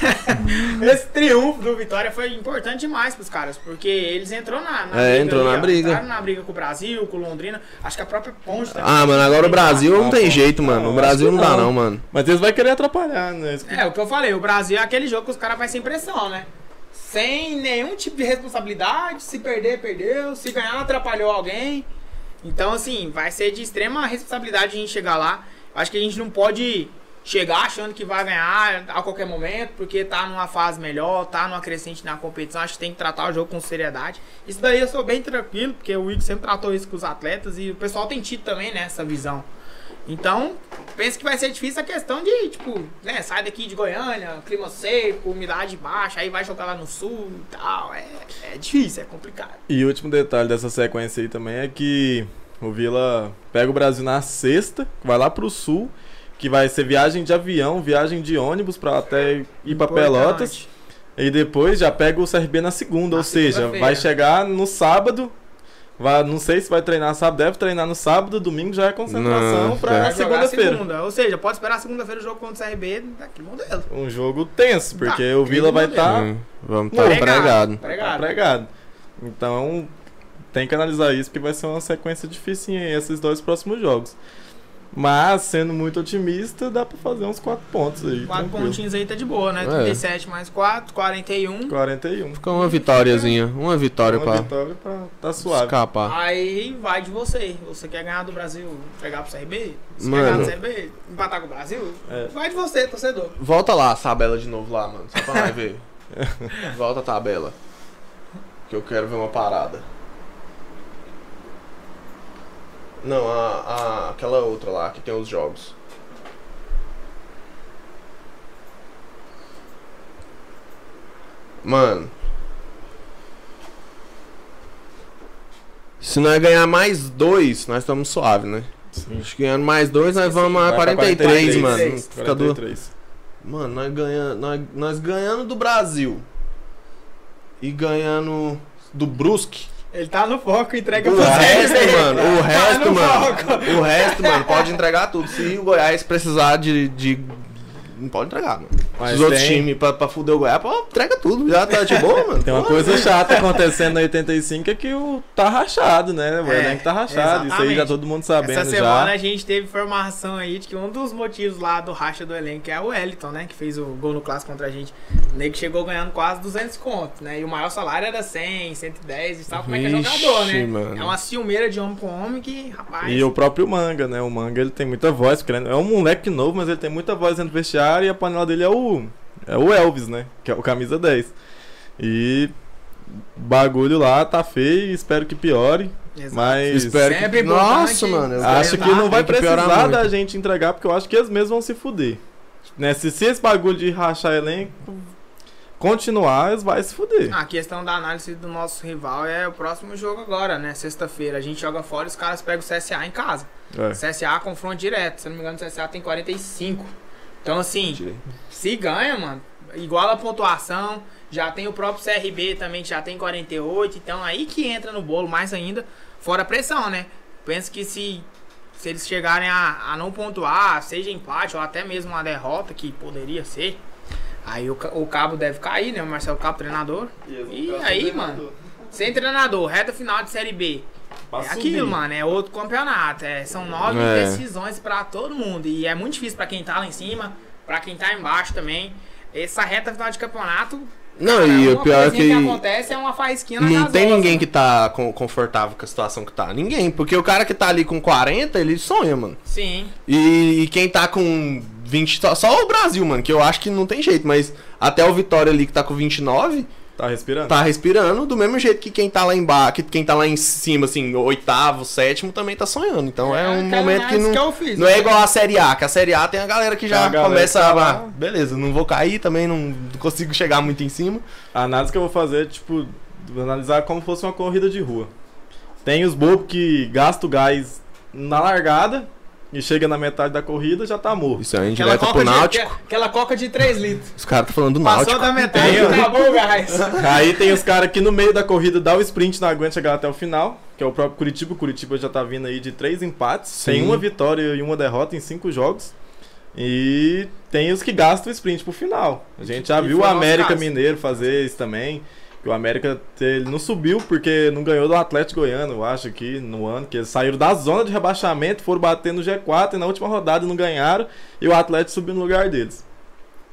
[laughs] Esse triunfo do Vitória foi importante demais pros caras, porque eles entrou na, na É, entrou na ó. briga. Entraram na briga com o Brasil, com o Londrina. Acho que a própria Ponte também. Ah, mano, agora o Brasil não Ah, tem jeito, mano. Não, O Brasil não que dá não. não, mano. Mas eles vão querer atrapalhar, né? É, o que eu falei, o Brasil é aquele jogo que os caras vão sem pressão, né? Sem nenhum tipo de responsabilidade, se perder, perdeu, se ganhar, atrapalhou alguém. Então, assim, vai ser de extrema responsabilidade a gente chegar lá. Acho que a gente não pode chegar achando que vai ganhar a qualquer momento, porque tá numa fase melhor, tá numa crescente na competição. Acho que tem que tratar o jogo com seriedade. Isso daí eu sou bem tranquilo, porque o Igor sempre tratou isso com os atletas e o pessoal tem tido também, né, essa visão. Então, penso que vai ser difícil a questão de, tipo, né, sai daqui de Goiânia, clima seco, umidade baixa, aí vai jogar lá no sul e tal. É, é difícil, é complicado. E o último detalhe dessa sequência aí também é que o Vila pega o Brasil na sexta, vai lá pro sul, que vai ser viagem de avião, viagem de ônibus pra até ir pra Pelotas. E depois já pega o CRB na segunda, Na ou seja, segunda-feira. vai chegar no sábado. Vai, não sei se vai treinar sábado, deve treinar no sábado, domingo já é concentração Não, pra tá. Segunda-feira. segunda. Ou seja, pode esperar segunda-feira o jogo contra o CRB daquele modelo. Um jogo tenso, porque Tá, o Vila vai estar Hum, vamos tá Pregado. pregado. tá Pregado. pregado. Então, tem que analisar isso, porque vai ser uma sequência difícil em esses dois próximos jogos. Mas, sendo muito otimista, dá pra fazer uns 4 pontos aí. Quatro tranquilo. pontinhos aí tá de boa, né? É. 37 mais 4, 41. 41. Fica uma vitóriazinha. Uma vitória Uma pra vitória pra tá suave. escapar. Aí vai de você. Você quer ganhar do Brasil, entregar pro CRB? Você Mano. quer ganhar do CRB, empatar com o Brasil? É. Vai de você, torcedor. Volta lá a tabela de novo lá, mano. Só pra nós ver. [laughs] Volta a tabela. Que eu quero ver uma parada. Não, a, a, aquela outra lá que tem os jogos. Mano. Se nós ganhar mais dois, nós estamos suave, né? Sim. Acho que ganhando mais dois, nós vamos a Vai pra 43, 43, mano. Fica do, 43. Mano, nós ganhando, nós, nós ganhando do Brasil e ganhando do Brusque. Ele tá no foco, entrega O resto, mano, o resto, no mano. O resto, mano, pode entregar tudo. Se o Goiás precisar de. de não pode entregar, mano. Mas Os outros tem- times pra, pra fuder o Goiás, pô, entrega tudo. Já tá de boa, mano. Tem uma Pô, coisa chata acontecendo na 85 é que o tá rachado, né? O É, elenco tá rachado. Isso aí já exatamente. todo mundo sabendo Essa semana já. a gente teve informação aí de que um dos motivos lá do racha do elenco é o Wellington, né? Que fez o gol no clássico contra a gente. O nego chegou ganhando quase 200 contos, né? E o maior salário era 100, 110 e sabe como é que é jogador, né? mano. É uma ciumeira de homem com homem que, rapaz. E o próprio Manga, né? O Manga ele tem muita voz, querendo- é um moleque novo, mas ele tem muita voz dentro do vestiário e a panela dele é o é o Elvis, né? Que é o camisa 10. E o bagulho lá tá feio, espero que piore, Exato. mas Espero que... Sempre Nossa, mano. eu- acho que não vai que precisar da gente entregar, porque eu acho que eles mesmos vão se fuder. Né? Se, se esse bagulho de rachar elenco continuar, eles vão se fuder. A questão da análise do nosso rival é o próximo jogo agora, né? Sexta-feira. A gente joga fora e os caras pegam o CSA em casa. É. CSA confronto direto. Se não me engano, o CSA tem 45. Então, assim, se ganha, mano, iguala a pontuação. Já tem o próprio CRB também, que já tem 48. Então, aí que entra no bolo mais ainda. Fora a pressão, né? Penso que se, se eles chegarem a, a não pontuar, seja empate ou até mesmo uma derrota, que poderia ser, aí o, o cabo deve cair, né? O Marcelo Cabo, treinador. E aí, mano, sem treinador, reta final de Série B. É subir. aquilo, mano, é outro campeonato. É, são nove É. decisões pra todo mundo. E é muito difícil pra quem tá lá em cima, pra quem tá embaixo também. Essa reta final de campeonato. Não, cara, e o uma pior é coisinha que... acontece é uma faísquinha na Não tem gasosa, ninguém mano. que tá com- confortável com a situação que tá. Ninguém. Porque o cara que tá ali com 40, ele sonha, mano. Sim. E, e quem tá com 20. Só, só o Brasil, mano, que eu acho que não tem jeito. Mas até o Vitória ali que tá com 29, Tá respirando? tá respirando do mesmo jeito que quem tá lá embaixo, que quem tá lá em cima, assim, oitavo, sétimo, também tá sonhando. Então é, um aquela momento que não. que fiz, Não é né? igual a Série A, que a Série A tem a galera que já galera começa que tá a. ah, beleza, não vou cair também, não consigo chegar muito em cima. A análise que eu vou fazer é, tipo, analisar como fosse uma corrida de rua. Tem os bobos que gastam gás na largada e chega na metade da corrida já tá morto. Isso é Aquela indireta pro de, Náutico. aquela coca de 3 litros. Os caras tá falando do Passou Náutico. da metade, Tem, acabou o gás. Aí tem os caras que no meio da corrida dá o sprint, não aguenta chegar até o final, que é o próprio Curitiba. O Curitiba já tá vindo aí de três empates, Sim. tem uma vitória e uma derrota em cinco jogos. E tem os que gastam o sprint pro final. A gente já E viu o América. Mineiro fazer isso também. Que o América ele não subiu porque não ganhou do Atlético Goiano, eu acho, aqui no ano. Que eles saíram da zona de rebaixamento, foram bater no G4 e na última rodada não ganharam. E o Atlético subiu no lugar deles.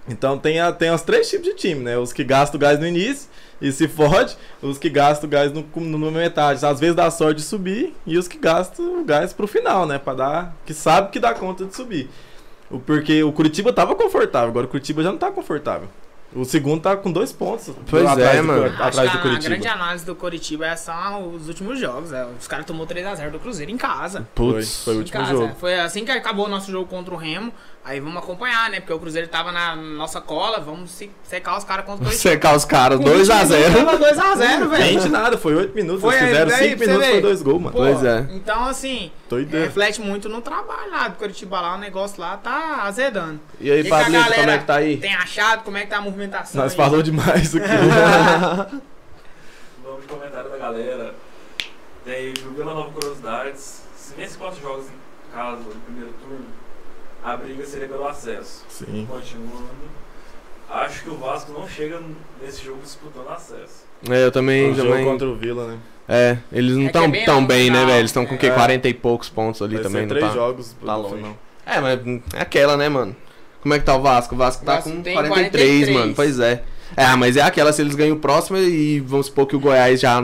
Então tem, a, tem os três tipos de time, né? Os que gastam gás no início e se fode, os que gastam gás no, no, metade, às vezes dá sorte de subir, e os que gastam o gás pro final, né? Pra dar. Que sabe que dá conta de subir. Porque o Curitiba tava confortável, agora o Curitiba já não tá confortável. O segundo tá com dois pontos. Pois atrás é, do, mano. Acho Atrás que do a, Curitiba. grande análise do Curitiba é são os últimos jogos. é. Os caras tomou 3x0 do Cruzeiro em casa. Putz. Foi o Em último casa. jogo. Foi assim que acabou o nosso jogo contra o Remo. Aí vamos acompanhar, né? Porque o Cruzeiro tava na nossa cola. Vamos se- secar os caras contra o Curitiba. Secar os caras, Com 2x0. 2x0, velho. Gente, nada, foi 8 minutos. Foi, Eles fizeram daí 5 pra você minutos, foi dois gols, mano. Pô, Pois é. Então, assim, Doideira. reflete muito no trabalho lá do Curitiba lá. O negócio lá tá azedando. E aí, Pablito, como é que tá aí? Tem achado como é que tá a movimentação. Nós aí? falou demais aqui. [laughs] Vamos de comentário da galera. Tem o Vila Nova Curiosidades. Se nesses quatro jogos em casa, no primeiro turno, a briga seria pelo acesso. Sim. Continuando. Acho que o Vasco não chega nesse jogo disputando acesso. É, eu também. O jogo também... contra o Vila, né? É, eles não É estão é bem tão bem, né, não. velho? Eles estão com o quê? É. 40 e poucos pontos ali Vai também, ser não três tá? jogos tá longe. final. É, mas é aquela, né, mano? Como é que tá o Vasco? O Vasco tá Vasco com tem 43, 43. mano. Pois é. É, mas é aquela, se eles ganham o próximo e vamos supor que o Goiás já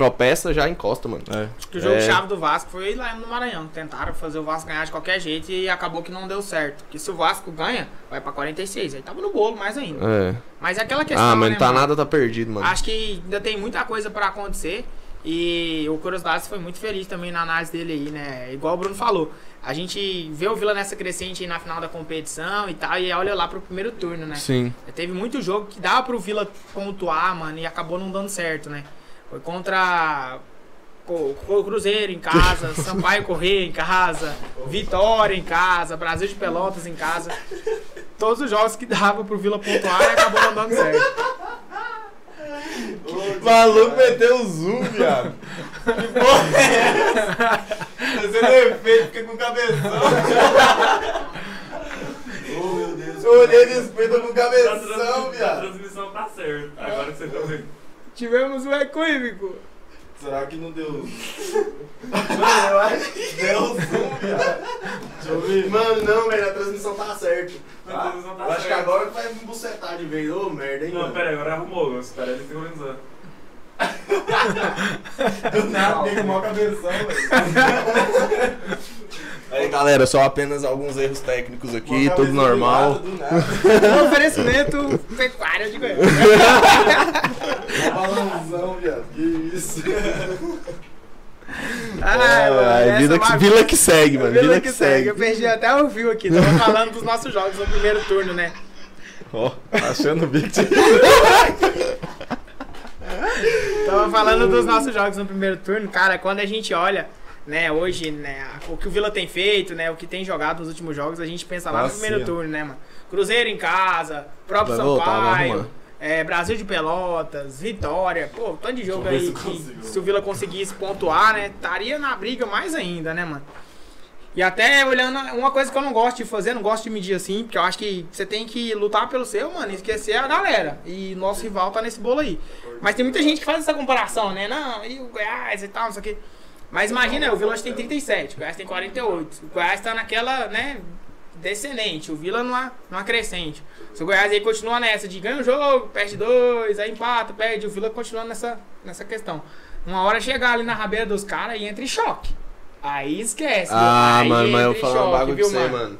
tropeça, já encosta, mano. É. Acho que o jogo É. chave do Vasco foi lá no Maranhão. Tentaram fazer o Vasco ganhar de qualquer jeito e acabou que não deu certo. Porque se o Vasco ganha, vai pra 46. Aí tava no bolo mais ainda. É. Mas é aquela questão. Ah, mas né, não tá mano? nada, tá perdido, mano. Acho que ainda tem muita coisa pra acontecer. E o Curiosidades foi muito feliz também na análise dele aí, né? Igual o Bruno falou. A gente vê o Vila nessa crescente aí na final da competição e tal. E olha lá pro primeiro turno, né? Sim. Teve muito jogo que dava pro Vila pontuar, mano, e acabou não dando certo, né? Foi contra o Cruzeiro em casa, [laughs] Sampaio Correia em casa, Vitória em casa, Brasil de Pelotas em casa. Todos os jogos que dava pro Vila pontuar e acabou não dando certo. O maluco meteu o zoom, viado. Que porra é essa? Fazendo efeito, fica com cabeção. Oh, meu Deus Eu olhei no espelho com A, cabeção, a viado. transmissão tá certa. Agora que você tá vendo. Tivemos um equívoco. Será que não deu. Mano, eu acho que deu zoom, viado. Deixa eu ver. Mano, não, velho, a transmissão tá certa. A transmissão tá eu acho que certa. agora vai me bucetar de vez. Ô, merda, hein, Não, mano. pera aí, agora arrumou. Espera ele sincronizar. Do nada, tem mó cabeção, velho. Aí, galera, só apenas alguns erros técnicos aqui, Mó tudo normal. do nada. [laughs] Oferecimento pecuário de Goiânia. Balãozão, viado. Que isso. Ai, mano, Ai, essa vida, que, vila que segue, mano. Vila que segue. Eu perdi até o fio aqui. Tava [laughs] falando dos nossos jogos no primeiro turno, né? Ó, achando o bico. [laughs] [laughs] Tava falando dos nossos jogos no primeiro turno. Cara, quando a gente olha, né, hoje, né, o que o Vila tem feito, né, o que tem jogado nos últimos jogos, a gente pensa lá no Nossa, primeiro sim. turno, né, mano? Cruzeiro em casa, próprio Vai voltar, Sampaio, arrumar. é, Brasil de Pelotas, Vitória. Pô, tanto de jogo Deixa aí se que consigo. se o Vila conseguisse pontuar, né, estaria na briga mais ainda, né, mano? E até olhando, uma coisa que eu não gosto de fazer, não gosto de medir assim, porque eu acho que você tem que lutar pelo seu, mano, e esquecer a galera. E nosso rival tá nesse bolo aí. Mas tem muita gente que faz essa comparação, né? Não, e o Goiás e tal, não sei o quê. Mas imagina, o Vila tem 37, o Goiás tem 48. O Goiás tá naquela, né, descendente, o Vila numa, numa crescente. Se o Goiás aí continua nessa de ganha um jogo, perde dois, aí empata, perde, o Vila continua nessa, nessa questão. Uma hora chegar ali na rabeira dos caras e entra em choque. Aí esquece. Ah, aí mano, mas eu vou falar um bagulho pra viu, você, mano.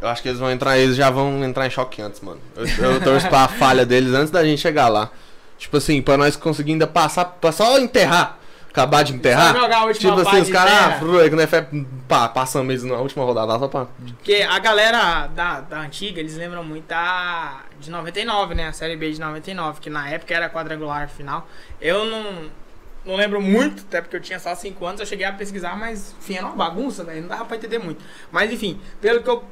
Eu acho que eles vão entrar, eles já vão entrar em choque antes, mano. Eu, eu torço pra [laughs] falha deles antes da gente chegar lá. Tipo assim, pra nós conseguir ainda passar, pra só enterrar. Acabar de enterrar. Só jogar a última Tipo assim, os caras, ah, quando é fé, pá, passando mesmo na última rodada, só pra. Porque a galera da, da antiga, eles lembram muito da de 99, né? A série B de 99, que na época era quadrangular final. Eu não, não lembro muito, até porque eu tinha só 5 anos, eu cheguei a pesquisar, mas enfim, era uma bagunça, velho. Não dava pra entender muito. Mas enfim, pelo que eu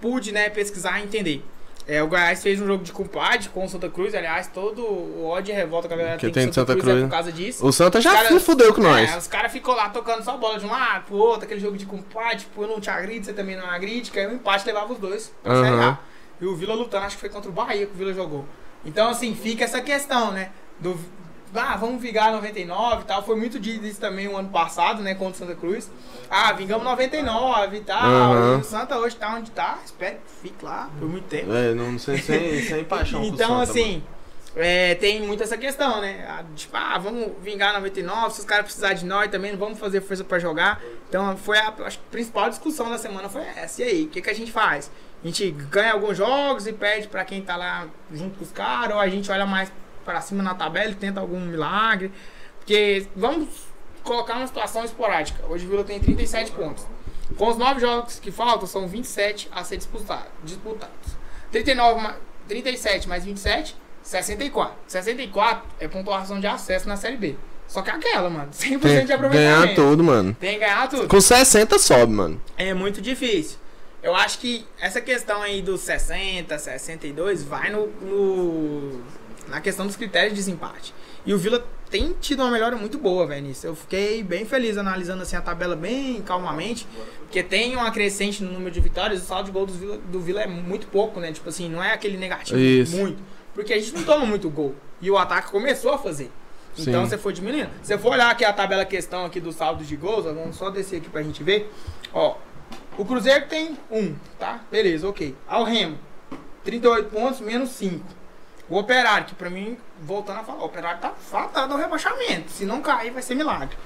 pude, né, pesquisar e entender. É, o Goiás fez um jogo de compadre com o Santa Cruz, aliás, todo o ódio e revolta que a galera Que tem tem com de Santa é Cruz. por causa disso. O Santa já Cara, se fudeu com nós. É, os caras ficou lá tocando só bola de um lado pro outro, aquele jogo de compadre, tipo, eu não te agride, você também não agride, que aí o empate levava os dois pra. Série A. E o Vila lutando, acho que foi contra o Bahia que o Vila jogou. Então, assim, fica essa questão, né? Do, ah, vamos vingar 99 e tal. Foi muito disso também o ano passado, né? Contra o Santa Cruz. Ah, vingamos 99 e tal. E o Santa hoje tá onde tá. Espero que fique lá por muito tempo. É, não sei, sem, sem [laughs] paixão Então, Santa, assim, é, tem muito essa questão, né? Ah, Tipo, ah, vamos vingar 99, se os caras precisarem de nós também, não vamos fazer força pra jogar. Então, foi a, a principal discussão da semana foi essa. E aí, o que, que a gente faz? A gente ganha alguns jogos e perde pra quem tá lá junto com os caras, ou a gente olha mais pra cima na tabela e tenta algum milagre. Porque vamos colocar uma situação esporádica. Hoje o Vila tem 37 pontos. Com os 9 jogos que faltam, são 27 a ser disputado- disputados. 39, ma- 37 mais 27, 64. 64 é pontuação de acesso na Série B. Só que é aquela, mano. [laughs] 100% Tem de aproveitamento. ganhar tudo, mano. Tem que ganhar tudo. Com 60 sobe, mano. É muito difícil. Eu acho que essa questão aí dos 60, 62 vai no, no- na questão dos critérios de desempate. E o Vila tem tido uma melhora muito boa, velho, nisso. Eu fiquei bem feliz analisando assim a tabela bem calmamente, porque tem uma crescente no número de vitórias, o saldo de gol do Vila, do Vila é muito pouco, né? Tipo assim, não é aquele negativo Isso. muito. Porque a gente não toma muito gol. E o ataque começou a fazer. Então Sim. você foi diminuindo. Se você for olhar aqui a tabela questão aqui do saldo de gols, vamos só descer aqui pra gente ver. Ó, o Cruzeiro tem um, tá? Beleza, ok. Ao Remo, 38 pontos, menos 5. O Operário, que pra mim, voltando a falar, o Operário tá fatado ao rebaixamento. Se não cair, vai ser milagre.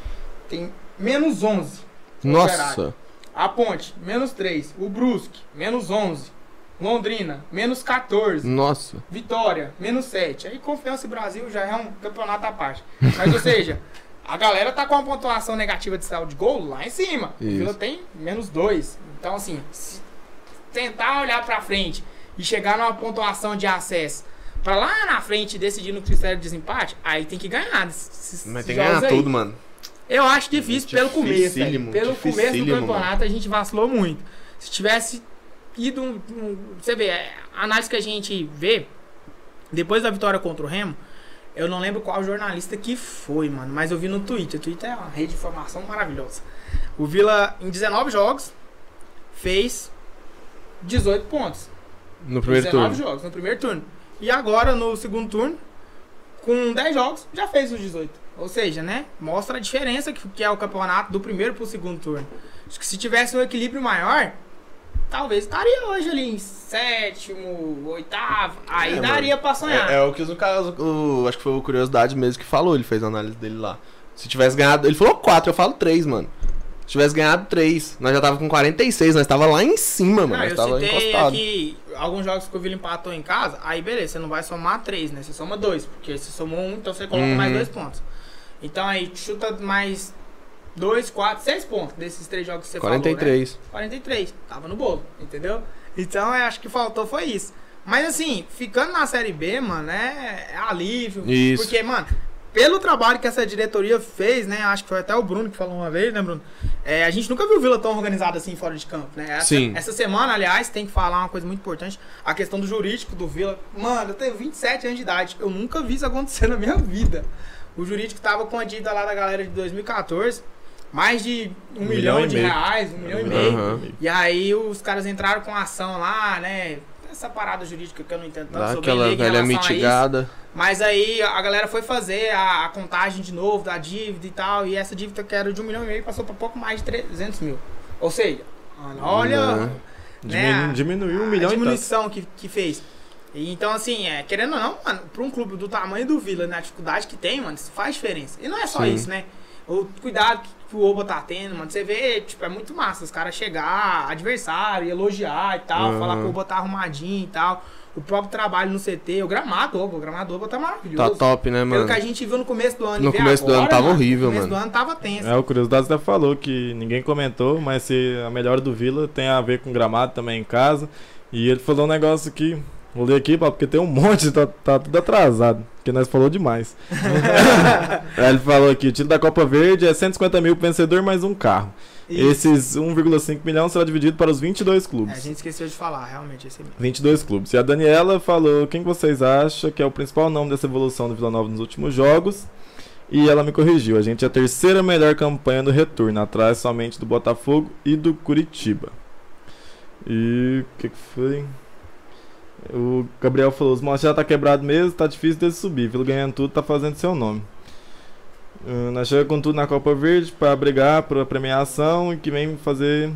Tem menos 11. o Operário. Nossa. A Ponte, menos 3. O Brusque, menos 11. Londrina, menos 14. Nossa. Vitória, menos 7. Aí Confiança e Brasil já é um campeonato à parte. Mas, ou seja, a galera tá com uma pontuação negativa de saldo de gol lá em cima. O Isso. Vila tem menos 2. Então, assim, tentar olhar pra frente e chegar numa pontuação de acesso pra lá na frente decidir no critério de desempate, aí tem que ganhar. esses Mas tem que ganhar aí. tudo, mano. Eu acho difícil pelo começo. Dificílimo, Pelo começo do campeonato a gente vacilou muito. Se tivesse ido. um- um- você vê, é, a análise que a gente vê depois da vitória contra o Remo, eu não lembro qual jornalista que foi, mano, mas eu vi no Twitter. O Twitter é uma rede de informação maravilhosa. O Vila, em 19 jogos, fez 18 pontos. No primeiro 19 turno. jogos no primeiro turno. E agora, no segundo turno, com 10 jogos, já fez os 18. Ou seja, né? Mostra a diferença que, que é o campeonato do primeiro pro segundo turno. Acho que se tivesse um equilíbrio maior, talvez estaria hoje ali em sétimo, oitavo. Aí É, daria pra sonhar. É, é o que no caso, o, acho que foi o Curiosidade mesmo que falou, ele fez a análise dele lá. Se tivesse ganhado, ele falou 4, eu falo 3, mano. Se tivesse ganhado 3, nós já tava com 46, nós tava lá em cima, mano. Não, nós eu tava citei encostado. aqui alguns jogos que o Vila empatou em casa, aí beleza, você não vai somar três, né? Você soma dois, porque você somou um, então você coloca Uhum. mais dois pontos. Então aí chuta mais dois, quatro, seis pontos desses três jogos que você falou, né? 43. 43, tava no bolo, entendeu? Então eu acho que faltou foi isso. Mas assim, ficando na Série B, mano, é, é alívio. Isso. Porque, mano, pelo trabalho que essa diretoria fez, né? Acho que foi até o Bruno que falou uma vez, né, Bruno? É, a gente nunca viu o Vila tão organizado assim fora de campo, né? Essa, Sim. Essa semana, aliás, tem que falar uma coisa muito importante: a questão do jurídico do Vila. Mano, eu tenho 27 anos de idade. Eu nunca vi isso acontecer [laughs] na minha vida. O jurídico tava com a dívida lá da galera de 2014. Mais de um, Um milhão, milhão de meio. reais, um milhão e Um meio. E aí os caras entraram com ação lá, né? Essa parada jurídica que eu não entendo tanto, Dá sou bem aquela velha relação a isso. mitigada. Mas aí a galera foi fazer a, a contagem de novo da dívida e tal, e essa dívida que era de um milhão e meio passou para pouco mais de 300 mil. Ou seja, olha Né? né, Diminu- a- diminuiu um a milhão tanto. diminuição que, que fez. E então, assim, é, querendo ou não, mano, pra um clube do tamanho do Vila, na dificuldade que tem, mano, isso faz diferença. E não é só Sim. isso, né? O cuidado que, que o Oba tá tendo, mano, você vê, tipo, é muito massa os caras chegar, adversário, elogiar e tal, Uhum. falar que o Oba tá arrumadinho e tal. O próprio trabalho no CT, o gramado, Oba, o gramado Oba tá maravilhoso. Tá top, né, Pelo mano? que a gente viu no começo do ano. No começo do agora, ano tava mano, horrível, No começo mano. do ano tava tenso. É, o Curiosidades até falou que ninguém comentou, mas se a melhora do Vila tem a ver com gramado também em casa. E ele falou um negócio aqui, vou ler aqui, porque tem um monte, tá, tá tudo atrasado, porque nós falou demais. [laughs] Aí ele falou aqui, o título da Copa Verde é 150 mil pro vencedor mais um carro. E- Esses 1,5 milhão será dividido para os 22 É, clubes. a gente esqueceu de falar, realmente, esse mesmo. 22 clubes. E a Daniela falou: quem vocês acham que é o principal nome dessa evolução do Vila Nova nos últimos jogos? E ela me corrigiu: a gente é a terceira melhor campanha do retorno, atrás somente do Botafogo e do Curitiba. E o que, que foi? O Gabriel falou: os monstros já tá quebrado mesmo, tá difícil de subir. Vila ganhando tudo, tá fazendo seu nome. Uh, nós chegamos com tudo na Copa Verde para brigar por a premiação e que vem fazer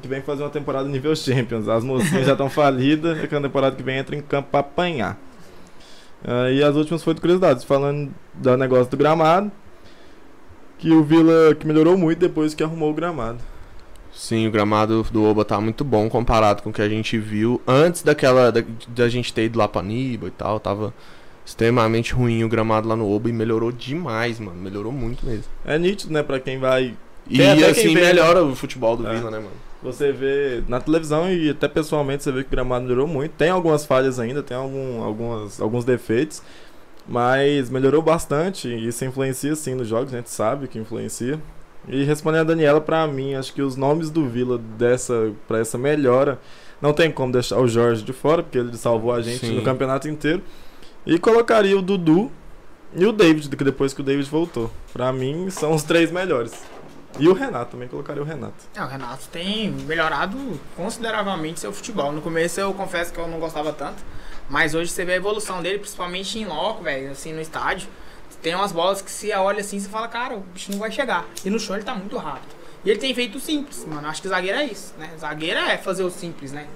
que vem fazer uma temporada nível Champions. As mocinhas já estão [laughs] falidas, é que a temporada que vem entra em campo para apanhar. Ah, e as últimas foi do Curiosidades, falando do negócio do gramado, que o Vila que melhorou muito depois que arrumou o gramado. Sim, o gramado do Oba tá muito bom comparado com o que a gente viu antes daquela. da, da gente ter ido lá pra Niba e tal. Tava extremamente ruim o gramado lá no Oba e melhorou demais, mano. Melhorou muito mesmo. É nítido, né, para quem vai E assim vê, melhora o futebol do É. Vila, né, mano? Você vê na televisão e até pessoalmente você vê que o gramado melhorou muito. Tem algumas falhas ainda, tem algum, algumas, alguns defeitos, mas melhorou bastante e isso influencia sim nos jogos, a gente sabe que influencia. E respondendo a Daniela, pra mim, acho que os nomes do Vila dessa para essa melhora não tem como deixar o Jorge de fora, porque ele salvou a gente Sim. no campeonato inteiro. E colocaria o Dudu e o David, que depois que o David voltou. Pra mim, são os três melhores. E o Renato, também colocaria o Renato. É, o Renato tem melhorado consideravelmente seu futebol. No começo eu confesso que eu não gostava tanto, mas hoje você vê a evolução dele, principalmente em loco, velho, assim, no estádio. Tem umas bolas que se olha assim, você fala, cara, o bicho não vai chegar. E no chão ele tá muito rápido. E ele tem feito simples, mano. Acho que zagueiro é isso, né? Zagueiro é fazer o simples, né?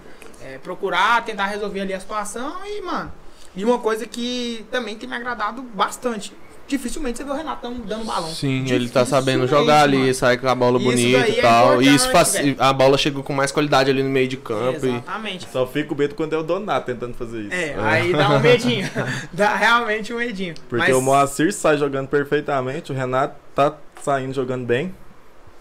É procurar, tentar resolver ali a situação e, mano. E uma coisa que também tem me agradado bastante. Dificilmente você vê o Renato dando, balão. Sim, ele tá sabendo Dificilmente, jogar ali, mano. sai com a bola Isso bonita e é tal. e isso faz, a bola chegou com mais qualidade ali no meio de campo. E, Exatamente. Só fica o medo quando é o Donato tentando fazer isso. É, aí dá um [laughs] medinho. dá realmente um medinho. Porque Mas o Moacir sai jogando perfeitamente, o Renato tá saindo jogando bem.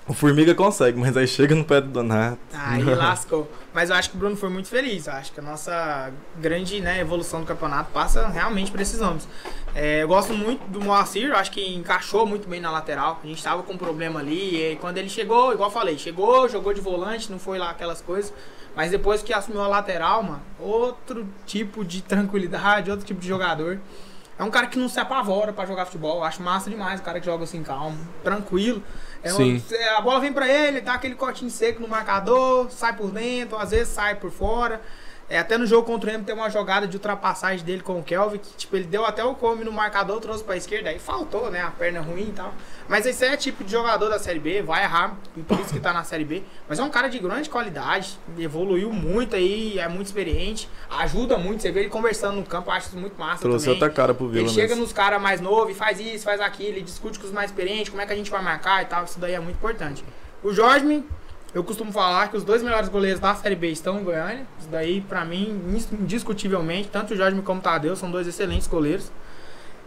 O Formiga consegue, mas aí chega no pé do Donato. aí [laughs] lascou. Mas eu acho que o Bruno foi muito feliz. Eu acho que a nossa grande né, evolução do campeonato passa realmente por esses nomes. É, eu gosto muito do Moacir, eu acho que encaixou muito bem na lateral. A gente tava com um problema ali. E quando ele chegou, igual eu falei, chegou, jogou de volante, não foi lá aquelas coisas. Mas depois que assumiu a lateral, mano, outro tipo de [laughs] tranquilidade, outro tipo de jogador. É um cara que não se apavora pra jogar futebol. Eu acho massa demais o cara que joga assim calmo, tranquilo. É Sim. é, a bola vem pra ele, dá aquele cortinho seco no marcador, sai por dentro, às vezes sai por fora. É, até no jogo contra o Remo tem uma jogada de ultrapassagem dele com o Kelvin, que tipo, ele deu até o come no marcador, trouxe pra esquerda, aí faltou, né? A perna ruim e tal. Mas esse é tipo de jogador da Série B, vai errar, por isso que tá na Série B. Mas é um cara de grande qualidade, evoluiu muito aí, é muito experiente, ajuda muito. Você vê ele conversando no campo, acho isso muito massa Trouxe também. outra cara pro Vila Ele chega nos caras mais novos e faz isso, faz aquilo, ele discute com os mais experientes, como é que a gente vai marcar e tal. Isso daí é muito importante. O Jorge, eu costumo falar que os dois melhores goleiros da Série B estão em Goiânia. Isso daí, pra mim, indiscutivelmente, tanto o Jorge como o Tadeu são dois excelentes goleiros.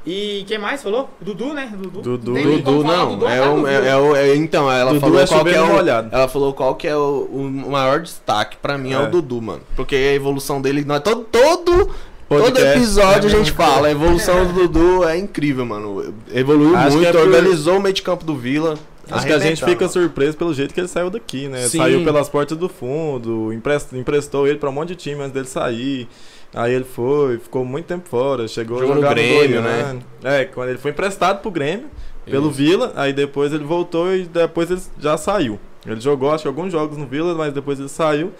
E quem mais falou? Dudu, né? Dudu. Dudu. Como Dudu não, Dudu é o, no é, é o- é- então, ela Dudu falou é qual que é o, ela falou qual que é o, o maior destaque pra mim é. É. o Dudu, mano. Porque a evolução dele, nós todo todo todo Podcast, episódio a né, gente mesmo? fala, a evolução do Dudu é incrível, mano. Evoluiu Acho muito, é por- organizou o meio de campo do Vila. Acho que a gente fica surpreso pelo jeito que ele saiu daqui, né? Sim. Saiu pelas portas do fundo, emprest- emprestou ele pra um monte de time antes dele sair. Aí ele foi, ficou muito tempo fora, chegou Jogou a no jogar Grêmio, Goiânia. É, quando ele foi emprestado pro Grêmio, pelo Vila, aí depois ele voltou e depois ele já saiu. Ele jogou, acho que alguns jogos no Vila, mas depois ele saiu.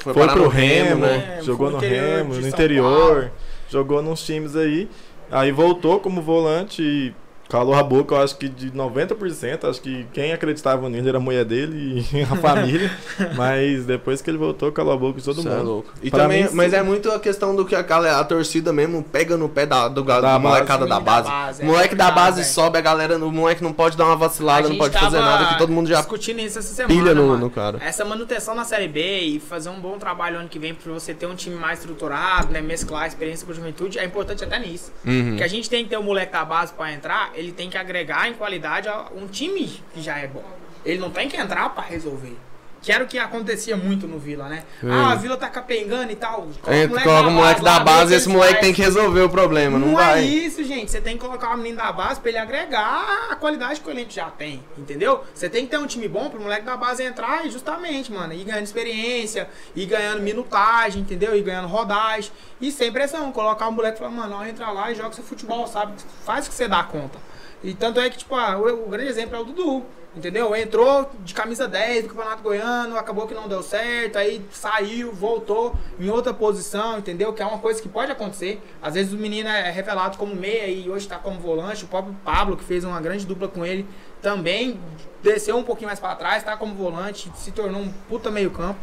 Foi, Foi, pro no Remo, né? Jogou no no Remo, no interior, jogou nos times aí. Aí voltou como volante e calou a boca, eu acho que de 90%, acho que quem acreditava nele era a mulher dele e a família. [laughs] Mas depois que ele voltou, calou a boca de todo Cê é mundo. louco. E Pra também, mim, mas sim. é muito a questão do que a, galera- a torcida mesmo pega no pé da, do, da, Da molecada da base. Da base, O é moleque da complicado, base velho. sobe, a galera, o moleque não pode dar uma vacilada, não pode fazer nada, que todo mundo já discutindo isso essa semana, pilha no, no cara. Essa manutenção na Série B e fazer um bom trabalho ano que vem pra você ter um time mais estruturado, né? Mesclar a experiência com a juventude é importante até nisso. Uhum. Porque a gente tem que ter o moleque da base pra entrar, ele tem que agregar em qualidade a um time que já é bom. Ele não tem que entrar pra resolver. Que era o que acontecia muito no Vila, né? Ah, a Vila tá capengando e tal. Coloca o moleque da lá, vê o base que esse ele moleque faz. tem que resolver o problema, não, Não, vai. é isso, gente. Você tem que colocar o menino da base pra ele agregar a qualidade que o elenco já tem, entendeu? Você tem que ter um time bom pro moleque da base entrar e justamente, mano, ir ganhando experiência, ir ganhando minutagem, entendeu? Ir ganhando rodagem. E sem pressão, colocar o moleque e falar, mano, ó, entra lá e joga seu futebol, sabe? Faz o que você dá conta. E tanto é que, tipo, ah, o, o grande exemplo é o Dudu. Entendeu? Entrou de camisa 10 do Campeonato Goiano, acabou que não deu certo, aí saiu, voltou em outra posição, entendeu? Que é uma coisa que pode acontecer. Às vezes o menino é revelado como meia e hoje tá como volante. O próprio Pablo, que fez uma grande dupla com ele, também desceu um pouquinho mais pra trás, tá como volante, se tornou um puta meio-campo.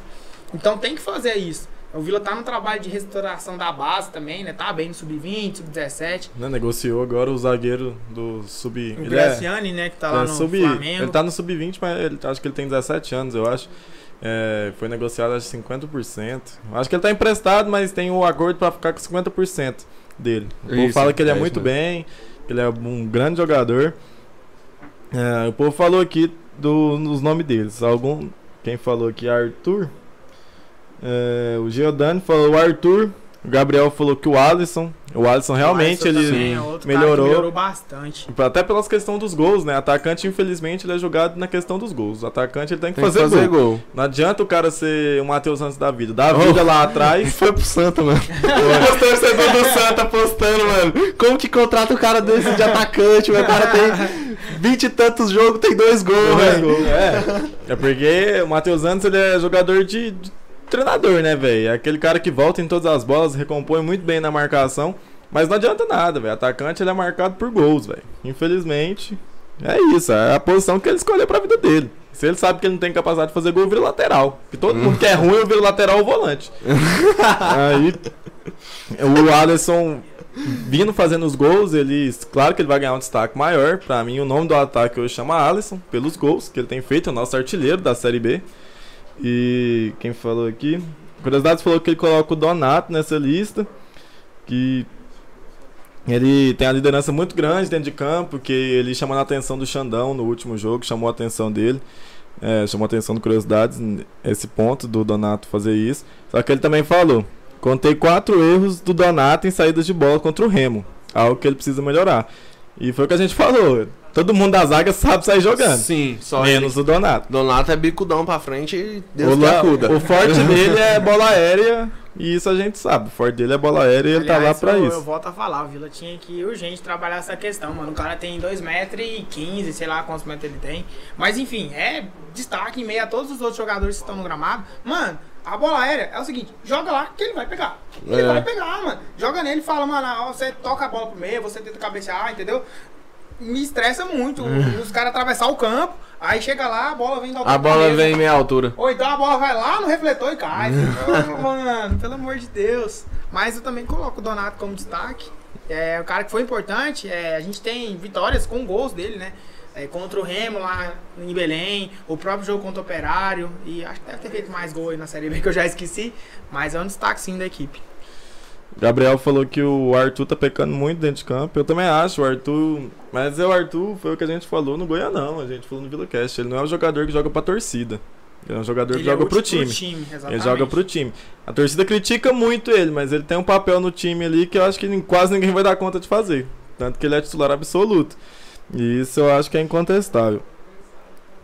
Então tem que fazer isso. O Vila tá no trabalho de restauração da base também, né? Tá bem no sub-20, sub-17. Né, negociou agora o zagueiro do sub. O ele é- Graciani, né, que tá lá é no sub- Flamengo. Ele tá no sub-20, mas ele, acho que ele tem 17 anos, eu acho. É, foi negociado acho 50%. Acho que ele tá emprestado, mas tem o acordo pra ficar com 50% dele. O povo Isso, fala que ele é, é muito mesmo. bem, que ele é um grande jogador. É, o povo falou aqui do, nos nomes deles. Algum. Quem falou aqui? Arthur. É, o Giordani falou o Arthur. O Gabriel falou que o Alisson. O Alisson realmente O Alisson ele. também é outro cara que melhorou. melhorou bastante. Até pelas questões dos gols, né? Atacante, infelizmente, ele é jogado na questão dos gols. O atacante ele tem que, Tem que fazer, fazer gol. gol. Não adianta o cara ser o Matheus Santos da vida. Dá a Oh. vida lá atrás. [laughs] Foi pro Santa, mano. Os torcedores do Santa postando, mano. Como que contrata o cara desse de atacante? O cara tem vinte e tantos jogos, tem dois gols, Dois velho. gols, É. É porque o Matheus Santos ele é jogador de, de treinador, né, velho? É aquele cara que volta em todas as bolas, recompõe muito bem na marcação. Mas não adianta nada, velho. Atacante ele é marcado por gols, velho. Infelizmente, é isso. É a posição que ele escolheu pra vida dele. Se ele sabe que ele não tem capacidade de fazer gol, vira lateral. Porque todo mundo que é ruim, eu viro lateral ou volante. [laughs] Aí, o Alisson vindo fazendo os gols, ele, claro que ele vai ganhar um destaque maior. Pra mim, o nome do ataque hoje chama Alisson, pelos gols que ele tem feito, é o nosso artilheiro da Série B. E quem falou aqui? Curiosidades falou que ele coloca o Donato nessa lista, que ele tem a liderança muito grande dentro de campo, que ele chamou a atenção do Xandão no último jogo, chamou a atenção dele. É, chamou a atenção do Curiosidades, esse ponto do Donato fazer isso. Só que ele também falou: contei quatro erros do Donato em saídas de bola contra o Remo, algo que ele precisa melhorar. E foi o que a gente falou: todo mundo da zaga sabe sair jogando, Sim, só menos ele. o Donato. Donato é bicudão pra frente e Deus o, acuda. o forte [laughs] dele é bola aérea, e isso a gente sabe. O forte dele é bola aérea e ele tá lá Aliás, pra eu, isso. Eu volto a falar, o Vila tinha que urgente trabalhar essa questão, mano. O cara tem 2,15m, sei lá quantos metros ele tem. Mas enfim, é destaque em meio a todos os outros jogadores que estão no gramado. Mano, A bola aérea é o seguinte, joga lá que ele vai pegar. Ele É. vai pegar, mano. Joga nele e fala, mano, ó, você toca a bola pro meio, você tenta cabecear, entendeu? Me estressa muito. Os caras atravessar o campo, aí chega lá, a bola vem da outra A bola vem em meia altura. Ou então a bola vai lá no refletor e cai. Ô, [laughs] mano, pelo amor de Deus. Mas eu também coloco o Donato como destaque. É um cara que foi importante. É, a gente tem vitórias com gols dele, né? É, contra o Remo lá em Belém, o próprio jogo contra o Operário. E acho que deve ter feito mais gol aí na Série B que eu já esqueci. Mas é um destaque sim da equipe. Gabriel falou que o Arthur tá pecando muito dentro de campo. Eu também acho, o Arthur. Mas é o Arthur, foi o que a gente falou no Goianão, a gente falou no Vila Cast. Ele não é um jogador que joga pra torcida. Ele é um jogador que Ele é joga pro útil time. Ele joga pro time. A torcida critica muito ele, mas ele tem um papel no time ali que eu acho que quase ninguém vai dar conta de fazer. Tanto que ele é titular absoluto. E isso eu acho que é incontestável.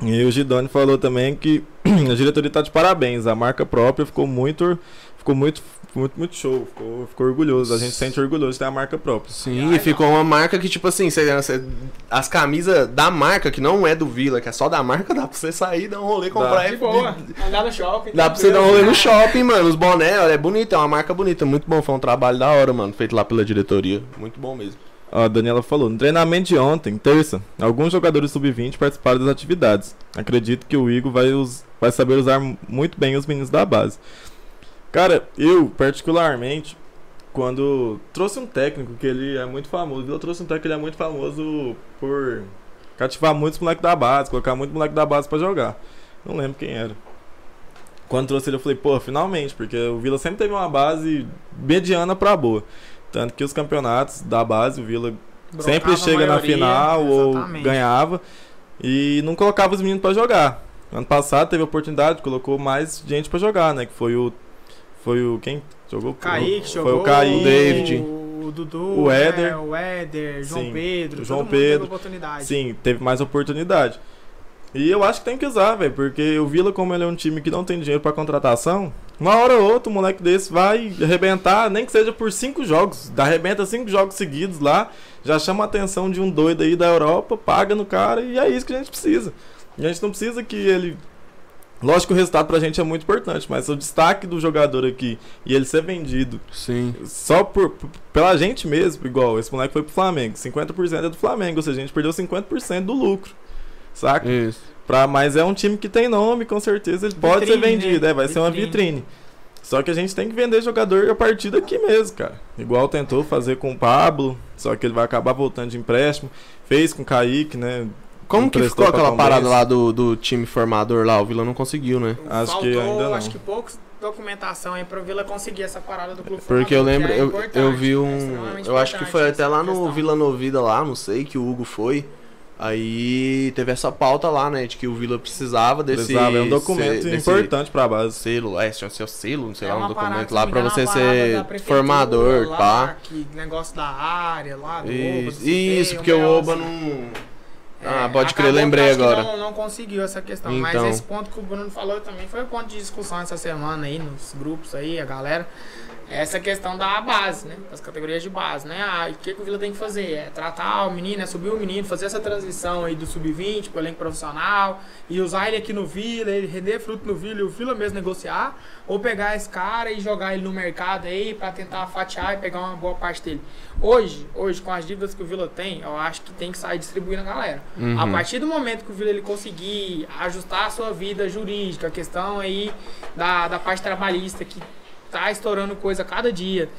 E o Gidoni falou também que [clears throat] a diretoria tá de parabéns. A marca própria ficou muito. Ficou muito, muito, muito show. Ficou, ficou orgulhoso. A gente se sente orgulhoso de ter a marca própria. Sim, e ficou uma marca que, tipo assim, cê- cê- as camisas da marca, que não é do Vila, que é só da marca, dá pra você sair, dar um rolê, comprar De e- boa. Andar no shopping. Dá pra você dar um rolê no shopping, mano. Os boné, olha, é bonito, é uma marca bonita. Muito bom, foi um trabalho da hora, mano. Feito lá pela diretoria. Muito bom mesmo. Ó, a Daniela falou, no treinamento de ontem, terça, alguns jogadores sub-20 participaram das atividades. Acredito que o Igor vai, us- vai saber usar muito bem os meninos da base. Cara, eu, particularmente, quando trouxe um técnico que ele é muito famoso, eu trouxe um técnico que ele é muito famoso por cativar muitos moleques da base, colocar muito moleque da base pra jogar. Não lembro quem era. Quando trouxe ele, eu falei, pô, finalmente, porque o Vila sempre teve uma base mediana pra boa. Tanto que os campeonatos da base, o Vila sempre Brocava a chega na maioria, final ou exatamente. ganhava e não colocava os meninos pra jogar. Ano passado teve a oportunidade, colocou mais gente pra jogar, né? Que foi o foi o quem jogou? Kaique foi jogou. o Kaique, David. O Dudu. O Éder. né, O Éder, João Sim, Pedro. o João Pedro. oportunidade. Sim, teve mais oportunidade. E eu acho que tem que usar, velho, porque o Vila, como ele é um time que não tem dinheiro pra contratação, uma hora ou outra um moleque desse vai arrebentar, nem que seja por cinco jogos. Arrebenta cinco jogos seguidos lá, já chama a atenção de um doido aí da Europa, paga no cara e é isso que a gente precisa. E a gente não precisa que ele. Lógico que o resultado pra gente é muito importante, mas o destaque do jogador aqui e ele ser vendido Sim. só por, por- pela gente mesmo, igual esse moleque foi pro Flamengo, 50% é do Flamengo, ou seja, a gente perdeu 50% do lucro. Saca? Isso. Pra, mas é um time que tem nome, com certeza ele pode ser Vitrine, vendido, né? é, vai ser uma Vitrine. vitrine. Só que a gente tem que vender jogador a partir daqui mesmo, cara. Igual tentou fazer com o Pablo, só que ele vai acabar voltando de empréstimo. Fez com o Kaique, né? Como que ficou aquela parada lá do, do time formador lá? O Vila não conseguiu, né? Acho que Faltou, ainda não. acho que poucos documentação aí pra Vila conseguir essa parada do clube Porque eu lembro, que é eu, eu vi é um. Eu acho que foi até lá no questão. Vila Novida lá, não sei, que o Hugo foi. Aí teve essa pauta lá, né? De que o Vila precisava desse. Precisava, é um documento se- desse importante pra base. Selo, é, tinha seu selo, não sei É lá, um documento lá pra você ser formador, lá, pá. Que negócio da área lá, do Oba, do Isso, CT, isso porque o Oba assim. não. Ah, pode crer, lembrei agora. Não, não conseguiu essa questão, mas Então. esse ponto que o Bruno falou também foi o ponto de discussão essa semana aí nos grupos aí, a galera. Essa questão da base, né? Das categorias de base, né? Ah, o que, que o Vila tem que fazer? É tratar o menino, é subir o menino, fazer essa transição aí do sub-20 pro elenco profissional e usar ele aqui no Vila, ele render fruto no Vila e o Vila mesmo negociar, ou pegar esse cara e jogar ele no mercado aí pra tentar fatiar e pegar uma boa parte dele. Hoje, hoje, com as dívidas que o Vila tem, eu acho que tem que sair distribuindo a galera. Uhum. A partir do momento que o Vila ele conseguir ajustar a sua vida jurídica, a questão aí da, da parte trabalhista que tá estourando coisa cada dia.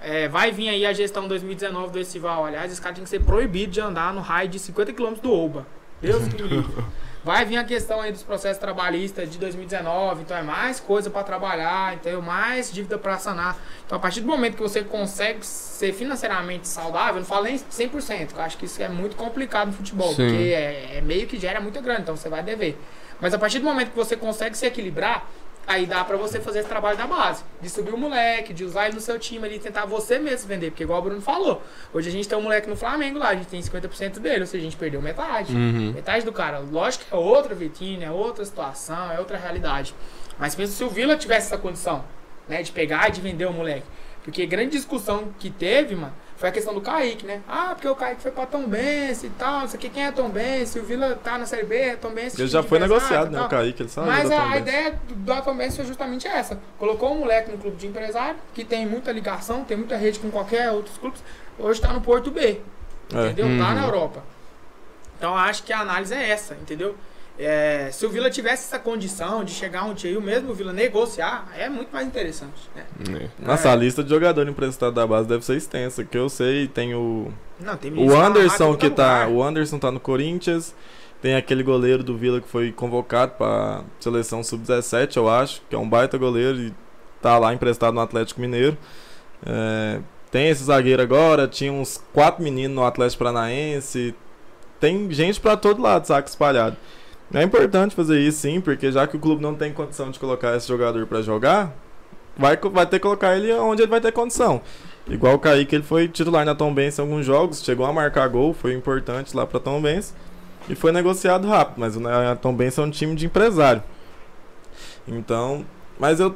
É, vai vir aí a gestão 2019 do Estival. Aliás, esse cara tem que ser proibido de andar no raio de 50 km do Oba. Deus que me livre. [laughs] Vai vir a questão aí dos processos trabalhistas de 2019, então é mais coisa para trabalhar, então é mais dívida para sanar. Então a partir do momento que você consegue ser financeiramente saudável, eu não falo nem 100%, que eu acho que isso é muito complicado no futebol, Sim. porque é, é meio que gera muito grande, então você vai dever. Mas a partir do momento que você consegue se equilibrar, aí dá pra você fazer esse trabalho da base, de subir o moleque, de usar ele no seu time ali, tentar você mesmo vender, porque igual o Bruno falou, hoje a gente tem um moleque no Flamengo lá, a gente tem 50% dele, ou seja, a gente perdeu metade. Uhum. Metade do cara. Lógico que é outra vitrine, é outra situação, é outra realidade. Mas pensa se o Vila tivesse essa condição, né, de pegar e de vender o moleque. Porque grande discussão que teve, mano, foi a questão do Kaique, né? Ah, porque o Kaique foi pra Tom Benz e tal, não sei o que, quem é Tom Benz, o Vila tá na Série B, Tom Benz... Ele já foi negociado, né? O Kaique, ele sabe. Mas da a, Tom a ideia do, do Tom Benz foi justamente essa. Colocou um moleque no clube de empresário, que tem muita ligação, tem muita rede com qualquer outros clubes, hoje tá no Porto B, É. entendeu? Tá Uhum. na Europa. Então eu acho que a análise é essa, entendeu? É, se o Vila tivesse essa condição de chegar um dia e o mesmo Vila negociar, é muito mais interessante. Né? Nossa, É. a lista de jogador emprestado da base deve ser extensa. Que eu sei, tem o. Não, tem O Anderson que tá. lugar. O Anderson tá no Corinthians. Tem aquele goleiro do Vila que foi convocado pra seleção sub-17, eu acho, que é um baita goleiro e tá lá emprestado no Atlético Mineiro. É, tem esse zagueiro agora, tinha uns quatro meninos no Atlético Paranaense. Tem gente pra todo lado, saco espalhado. É importante fazer isso sim, porque já que o clube não tem condição de colocar esse jogador pra jogar, vai, vai ter que colocar ele onde ele vai ter condição. Igual o Kaique, ele foi titular na Tom Benz em alguns jogos, chegou a marcar gol, foi importante lá pra Tom Benz e foi negociado rápido, mas a Tom Benz é um time de empresário. Então, mas eu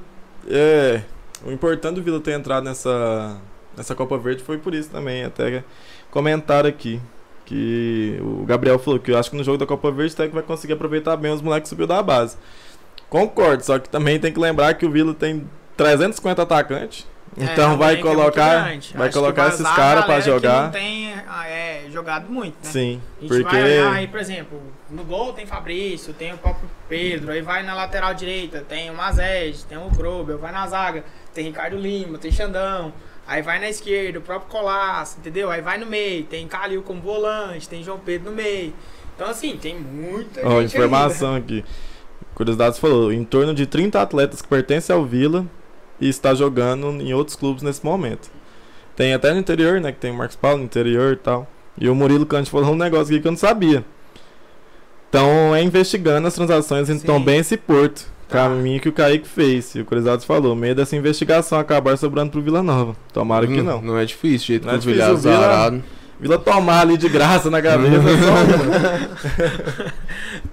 é, o importante do Vila ter entrado nessa nessa Copa Verde foi por isso também, até comentaram aqui que o Gabriel falou que eu acho que no jogo da Copa Verde até que vai conseguir aproveitar bem os moleques que subiu da base. Concordo, só que também tem que lembrar que o Vila tem 350 atacantes. É, Então é vai colocar, grande. vai Acho colocar esses caras que jogar. não tem ah, é, jogado muito, né? Sim, A gente porque vai olhar aí, por exemplo, no gol tem Fabrício, tem o próprio Pedro, aí vai na lateral direita, tem o Mazed, tem o Grobel, vai na zaga, tem Ricardo Lima, tem Xandão, aí vai na esquerda, o próprio Colasso, entendeu? Aí vai no meio, tem Calil como volante, tem João Pedro no meio. Então assim, tem muita Ó, gente informação aqui. Curiosidades falou, em torno de 30 atletas que pertencem ao Vila e está jogando em outros clubes nesse momento. Tem até no interior, né, que tem o Marcos Paulo no interior e tal. E o Murilo Cante falou um negócio aqui que eu não sabia. Então é investigando as transações entre Sim. Tombense e Porto. Caminho que o Kaique fez. E o Curiosidades falou, meio dessa investigação acabar sobrando pro Vila Nova. Tomara que Hum, não. Não é difícil, jeito Não que é o difícil, Vilhar o Vila-. Vila tomar ali de graça na cabeça. só...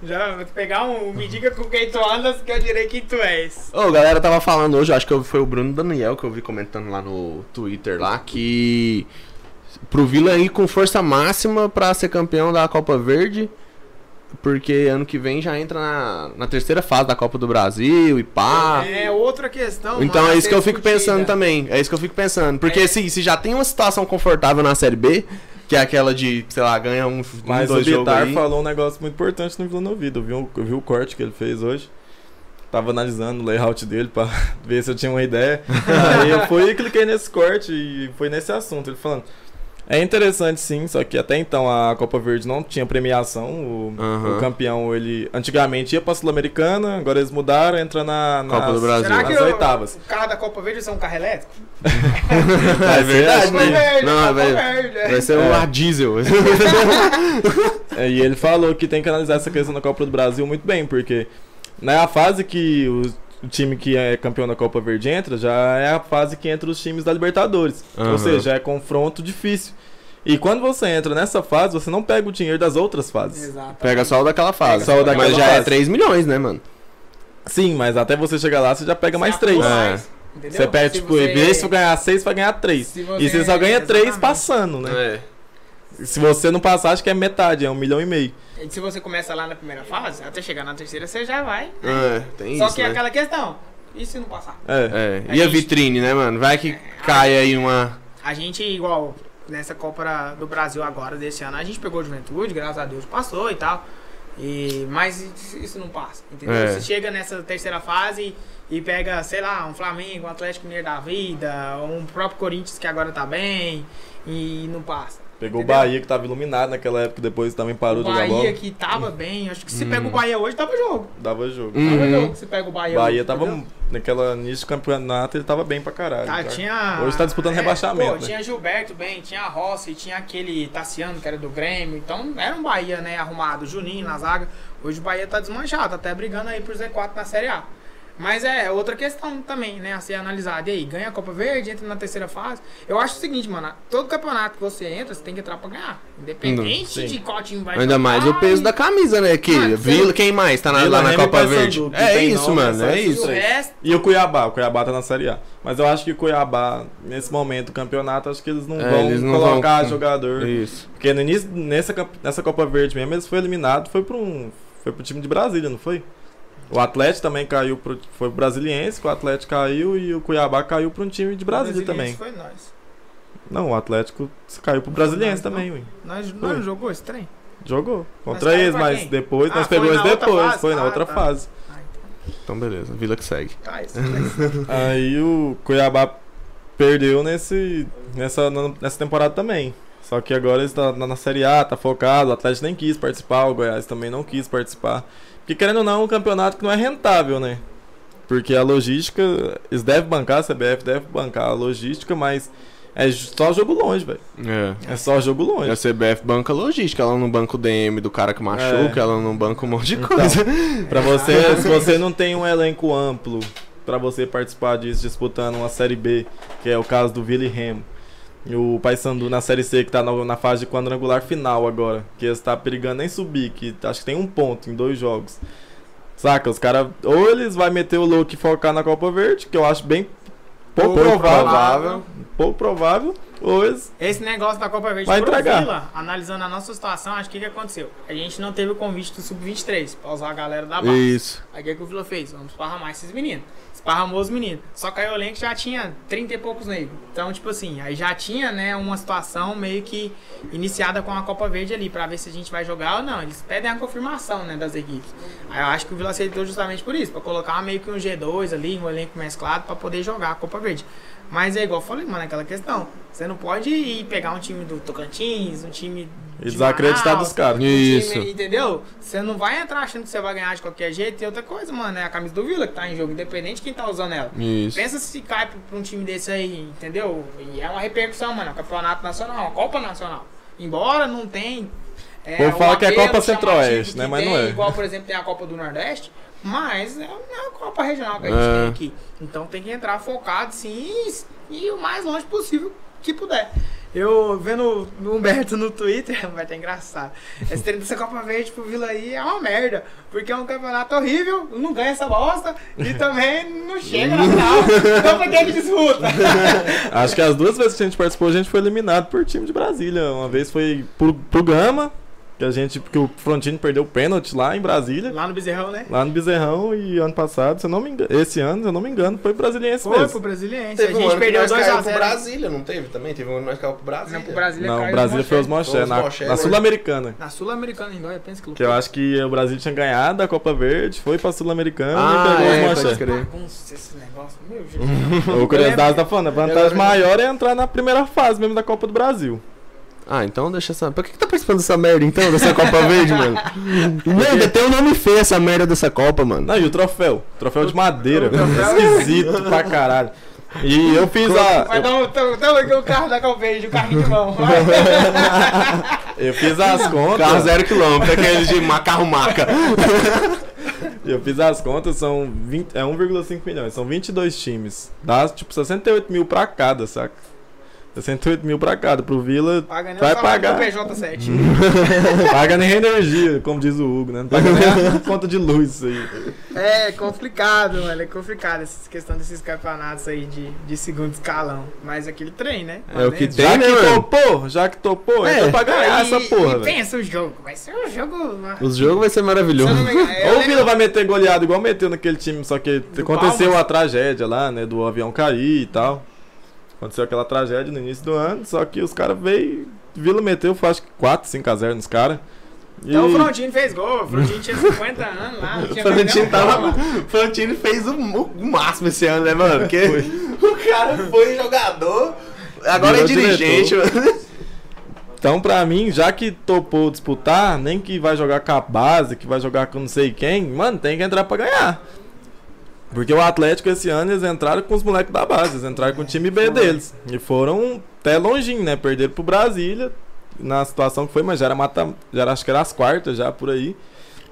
[laughs] Já vou pegar um. Me diga com quem tu andas, que eu direi quem tu és. Ô, galera tava falando hoje, acho que foi o Bruno Daniel que eu vi comentando lá no Twitter lá, que pro Vila ir com força máxima pra ser campeão da Copa Verde, porque ano que vem já entra na, na terceira fase da Copa do Brasil e pá. É outra questão. Então a é isso que eu fico discutida. pensando também. É isso que eu fico pensando. Porque É. se, se já tem uma situação confortável na Série B, que é aquela de, sei lá, ganha um, um Mas o dois jogos Bitar aí. falou um negócio muito importante no Vila no Ouvido. Eu vi, o- eu vi o corte que ele fez hoje. Tava analisando o layout dele pra [laughs] ver se eu tinha uma ideia. [laughs] Aí eu fui e cliquei nesse corte e foi nesse assunto. Ele falando. É interessante sim, só que até então a Copa Verde não tinha premiação. O, Aham. o campeão, ele antigamente ia pra Sul-Americana, agora eles mudaram, entra na, nas, Copa do Brasil. Será que nas oitavas. o carro da Copa Verde é um carro elétrico? [laughs] É verdade, né? Verde, Não, vai, Verde. é. vai ser um É. ar diesel. [laughs] [laughs] É, e ele falou que tem que analisar essa questão da Copa do Brasil muito bem, porque na fase que o, o time que é campeão da Copa Verde entra, já é a fase que entra os times da Libertadores. Aham. Ou seja, é confronto difícil. E quando você entra nessa fase, você não pega o dinheiro das outras fases. Exato. Pega só o daquela fase. Pega só o daquela Mas já fase. é 3 milhões, né, mano? Sim, mas até você chegar lá, você já pega mais Você três. atua É. mais, entendeu? Você perde, Se tipo, em vez de você ganhar seis, você vai ganhar três. se E você você- só ganha três exatamente. passando, né? É. Se você não passar, acho que é metade, é um milhão e meio. E se você começa lá na primeira fase, até chegar na terceira, você já vai. É, tem Só isso, que é né? aquela questão. E se não passar? É. É. E a A gente- vitrine, né, mano? Vai que cai aí uma... A gente, igual nessa Copa do Brasil agora, desse ano, a gente pegou Juventude, graças a Deus passou e tal. E, mas isso- isso não passa, entendeu? É. Você chega nessa terceira fase e pega, sei lá, um Flamengo, um Atlético Mineiro da vida, um próprio Corinthians que agora tá bem e não passa. Pegou o? Bahia, que tava iluminado naquela época, depois também parou o de jogar bola. Bahia que tava bem, acho que se Hum. pega o Bahia hoje, tava jogo. Dava jogo. Hum. Tava Uhum. jogo, se pega o Bahia Bahia hoje, tava entendeu? naquela início do campeonato, ele tava bem pra caralho. Tá, tá? tinha. Hoje tá disputando rebaixamento, Pô, né? tinha Gilberto bem, tinha Rossi, tinha aquele Tassiano, que era do Grêmio. Então era um Bahia, né, arrumado. Juninho na zaga. Hoje o Bahia tá desmanchado, tá até brigando aí pro Z4 na Série A. Mas é outra questão também, né? A ser analisada. E aí, ganha a Copa Verde, entra na terceira fase. Eu acho o seguinte, mano. Todo campeonato que você entra, você tem que entrar pra ganhar. Independente Sim. de qual time vai Ainda jogar. mais o peso da camisa, né? Que Mano, Vila, quem mais tá na- lá na Copa Verde? É tem isso, nome, mano, é é isso. resto, E o Cuiabá, o Cuiabá tá na Série A. Mas eu acho que o Cuiabá, nesse momento do campeonato, acho que eles não É, vão eles não colocar vão- jogador. Isso. Porque no início, nessa, nessa Copa Verde mesmo, eles foi eliminado, foi para um. Foi pro time de Brasília, não foi? O Atlético também caiu pro. Foi pro Brasiliense, que o Atlético caiu e o Cuiabá caiu para um time de Brasília também. Foi nós. Não, o Atlético caiu pro Brasiliense Não, também, ui. Nós, nós não jogou esse trem? Jogou. Contra eles, mas quem? depois Ah, nós foi pegamos na eles outra depois, fase? foi na Ah, outra tá. fase. Ah, então. Então, beleza. Vila que segue. Tá, isso. [laughs] Aí o Cuiabá perdeu nesse, nessa, nessa temporada também. Só que agora ele tá na, na Série A, tá focado, o Atlético nem quis participar, o Goiás também não quis participar. Porque querendo ou não, é um campeonato que não é rentável, né? Porque a logística, eles devem bancar, a CBF deve bancar a logística, mas é só jogo longe, velho. É. É só jogo E longe. a CBF banca logística, ela não banca o DM do cara que machuca, É. ela não banca um monte de Então, coisa. [laughs] Pra você, se você não tem um elenco amplo pra você participar disso, disputando uma Série B, que é o caso do Vila e Remo, e o Paysandu na Série C, que tá na, na fase de quadrangular final agora, que está perigando em subir, que acho que tem um ponto em dois jogos. Saca, os caras, ou eles vão meter o louco e focar na Copa Verde, que eu acho bem pouco, Pouco provável, provável. Pouco provável, ou eles Esse negócio da Copa Verde Vai entregar. Vila, analisando a nossa situação, acho que o que aconteceu? A gente não teve o convite do Sub-23 pra usar a galera da base. Isso. Aí o que, que o Vila fez? Vamos esparramar esses meninos. Esparramou os meninos. Só que aí o elenco já tinha 30 e poucos negros. Então, tipo assim, aí já tinha, né, uma situação meio que iniciada com a Copa Verde ali, pra ver se a gente vai jogar ou não. Eles pedem a confirmação, né, das equipes. Aí eu acho que o Vila aceitou justamente por isso, pra colocar meio que um G2 ali, um elenco mesclado, pra poder jogar a Copa Verde. Mas é igual eu falei, mano, aquela questão. Você não pode ir pegar um time do Tocantins, um time. e de desacreditar Manaus, dos caras. um Isso. time, entendeu? Você não vai entrar achando que você vai ganhar de qualquer jeito. E outra coisa, mano, é a camisa do Vila que tá em jogo, independente de quem tá usando ela. Isso. Pensa se cai pra um time desse aí, entendeu? E é uma repercussão, mano. É um campeonato nacional, uma Copa Nacional. Embora não tem. É, O povo o fala que é apelo Copa Centro-Oeste, né? Mas tem, não é. Igual, por exemplo, tem a Copa do Nordeste. Mas é uma Copa regional que a É. gente tem aqui. Então tem que entrar focado, sim, e, e o mais longe possível que puder. Eu vendo o Humberto no Twitter, [laughs] vai ter engraçado. Esse treino dessa Copa Verde pro Vila aí é uma merda. Porque é um campeonato horrível, não ganha essa bosta e [laughs] também não chega na final. Então pra que disputa? [laughs] Acho que as duas vezes que a gente participou, a gente foi eliminado por time de Brasília. Uma vez foi pro, pro Gama, que a gente, porque o Frontino perdeu o pênalti lá em Brasília, Lá no Bezerrão, né? lá no Bezerrão, e ano passado, se eu não me engano, esse ano, se eu não me engano, foi brasiliense Foi pro mesmo. Brasiliense. Teve a um gente ano que perdeu nós 2 caiu a pro 0 Brasília, não teve também? Teve um ano que nós caiu pro Brasília. Não, pro Brasília Não, caiu Brasília foi os Foi os na, na né? Sul-Americana. Na Sul-Americana, em Dóia, pensa que Que eu acho que o Brasil tinha ganhado a Copa Verde, foi pra Sul-Americana Ah, e pegou é, os crer. Bagunça esse negócio. Meu [laughs] Jesus. O Curiosidade tá falando, a vantagem maior é entrar na primeira fase mesmo da Copa do Brasil. Ah, então deixa essa. Por que, que tá participando dessa merda então, dessa Copa Verde, mano? [laughs] Merda, tem um nome feio essa merda dessa Copa, mano. Não, e o troféu? Troféu de madeira. Troféu- Esquisito pra caralho. E eu fiz a. Vai dar um. Tamo aqui o carro da Calverde, o carrinho de mão. [laughs] Eu fiz as contas. Carro zero quilômetro, aquele de carro maca. [laughs] Eu fiz as contas, são 20, é 1,5 milhões, são 22 times. Dá tipo 68 mil pra cada, saca? 68 mil pra cada. Pro Vila, Paga nem Vai o pagar. do PJ7. [laughs] paga nem energia, como diz o Hugo, né? Não paga nem a [laughs] conta de luz isso aí. É complicado, mano. É complicado essa questão desses campeonatos aí de, de segundo escalão. Mas aquele trem, né? É o que Dentro. tem, Já né, que mano? topou, já que topou, É. então pra ganhar E- essa porra, E velho. pensa o jogo. Vai ser um jogo. Os jogos vai ser Se maravilhoso. engano, eu Ou o Vila vai meter goleado igual meteu naquele time, só que Do aconteceu Palmas? a tragédia lá, né? Do avião cair e tal. Aconteceu aquela tragédia no início do ano, só que os caras veio. Vila meteu, foi, acho que 4, 5 a 0 nos caras. E Então o Frontino fez gol. O Frontino tinha 50 anos lá. Não [laughs] tinha Frontino tava-. O Frontino fez o, o máximo esse ano, né, mano? Porque [laughs] o cara foi jogador, agora é Virou dirigente, mano. Então, pra mim, já que topou disputar, nem que vai jogar com a base, que vai jogar com não sei quem, mano, tem que entrar pra ganhar. Porque o Atlético esse ano eles entraram com os moleques da base, eles entraram com o time B deles. E foram até longinho, né? Perderam pro Brasília, na situação que foi, mas já era mata. Já era, acho que era as quartas já por aí.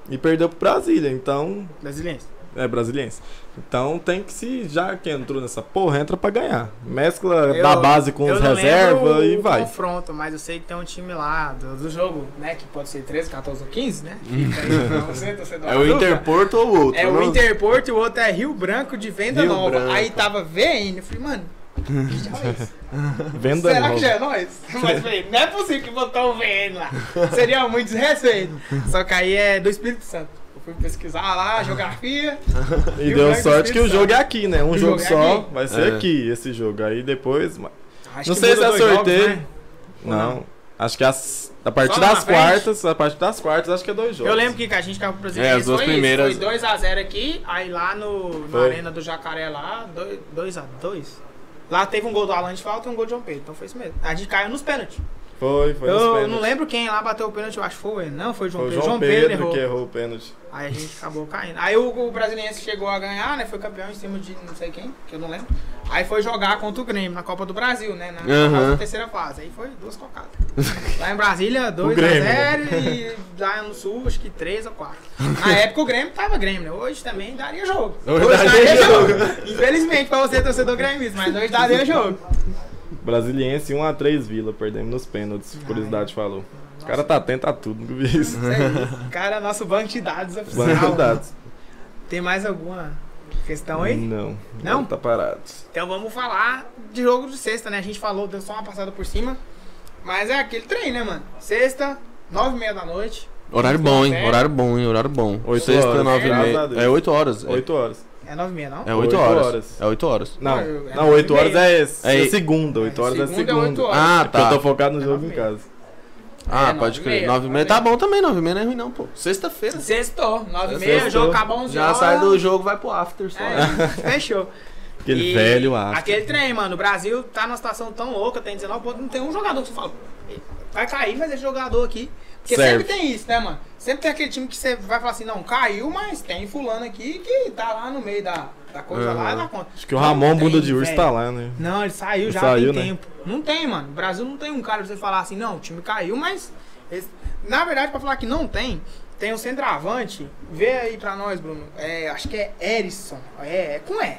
E perdeu pro Brasília. Então, Brasiliense. É brasiliense. Então tem que se, já que entrou nessa porra, entra pra ganhar. Mescla Eu- da base com os não reserva lembro e o vai. confronto, mas eu sei que tem um time lá do, do jogo, né? Que pode ser 13, 14 ou 15, né? Fica aí pra você, torcedor [laughs] É o Interporto ou o outro? É o não? Interporto e o outro é Rio Branco de Venda Rio Nova. Branco. Aí tava VN. Eu falei, mano, é isso? [laughs] Venda Será nova. que já é nós? Mas [laughs] falei, não é possível que botou o VN lá. Seria muito desrespeito. Só que aí é do Espírito Santo. Fui pesquisar lá, geografia. [laughs] E Rio deu Branco sorte que o jogo é aqui, né? Um O jogo jogo é só, aqui. vai ser É. aqui esse jogo. Aí depois. Acho Não que sei se é dois jogos, sorteio. né? Ou Não. Acho que as, a partir das quartas, a partir das quartas, acho que é dois jogos. Eu lembro que a gente caiu pro Brasil. É, as duas foi, primeiras- Foi 2x0 aqui, aí lá no, na Foi. Arena do Jacaré lá, 2x2. Lá teve um gol do Alan de falta e um gol de João Pedro. Então foi isso mesmo. A gente caiu nos pênaltis. Foi, foi Eu não lembro quem lá bateu o pênalti, eu acho que foi. Não, foi o João Foi o Pedro. João Pedro, errou. que errou o pênalti. Aí a gente acabou caindo. Aí o, o brasiliense chegou a ganhar, né? Foi campeão em cima de não sei quem, que eu não lembro. Aí foi jogar contra o Grêmio na Copa do Brasil, né? Na Aham. famosa terceira fase. Aí foi duas cocadas. Lá em Brasília, [laughs] 2x0 Grêmio. e lá no Sul, acho que 3 ou 4. Na [laughs] época o Grêmio tava Grêmio, né? Hoje também daria jogo. Hoje daria Infelizmente pra você, torcedor gremista, mas hoje daria jogo. Brasiliense 1x3 Vila, perdemos nos pênaltis. Curiosidade falou. O cara tá atento a tudo, nunca vi isso. Isso aí. Cara, nosso banco de dados oficial. Banco de dados. Tem mais alguma questão aí? Não. Não? Tá parado. Então vamos falar de jogo de sexta, né? A gente falou, deu só uma passada por cima. Mas é aquele trem, né, mano? Sexta, nove e meia da noite. Horário bom, hein? É. Horário bom, hein? Horário bom. Oito Sexta, horas. nove e meia. É 8 horas. É- 8 horas. É nove e meia, não? É 8 Oito horas. horas. É 8 horas. Não, Não, eu- é não nove 8 e horas é, É- é segunda. 8 horas é segunda é segunda. oito horas. Ah, Porque eu tá. tô focado no É jogo em casa. Ah, É, pode nove crer. meia, 9 e meia tá bom também, 9 e meia não é ruim não, pô. Sexta-feira. Sextou, nove e É meia, sextou. jogo acabou 11 Já horas. sai do jogo, vai pro after só. É, [laughs] fechou. Aquele E velho after. Aquele trem, mano. O Brasil tá numa situação tão louca, tem 19 pontos, não tem um jogador que você fala. Vai cair, mas esse jogador aqui. Porque Serve. sempre tem isso, né, mano? Sempre tem aquele time que você vai falar assim, não, caiu, mas tem fulano aqui que tá lá no meio da, da coisa lá e dá conta. Acho que o Ramon tem, Bunda de Urso tá lá, né? Não, ele saiu Ele já saiu, tem né? tempo. Não tem, mano. O Brasil não tem um cara pra você falar assim, não, o time caiu, mas. esse- Na verdade, pra falar que não tem, tem um centroavante. Vê aí pra nós, Bruno. É, acho que é Erisson. É, é com E.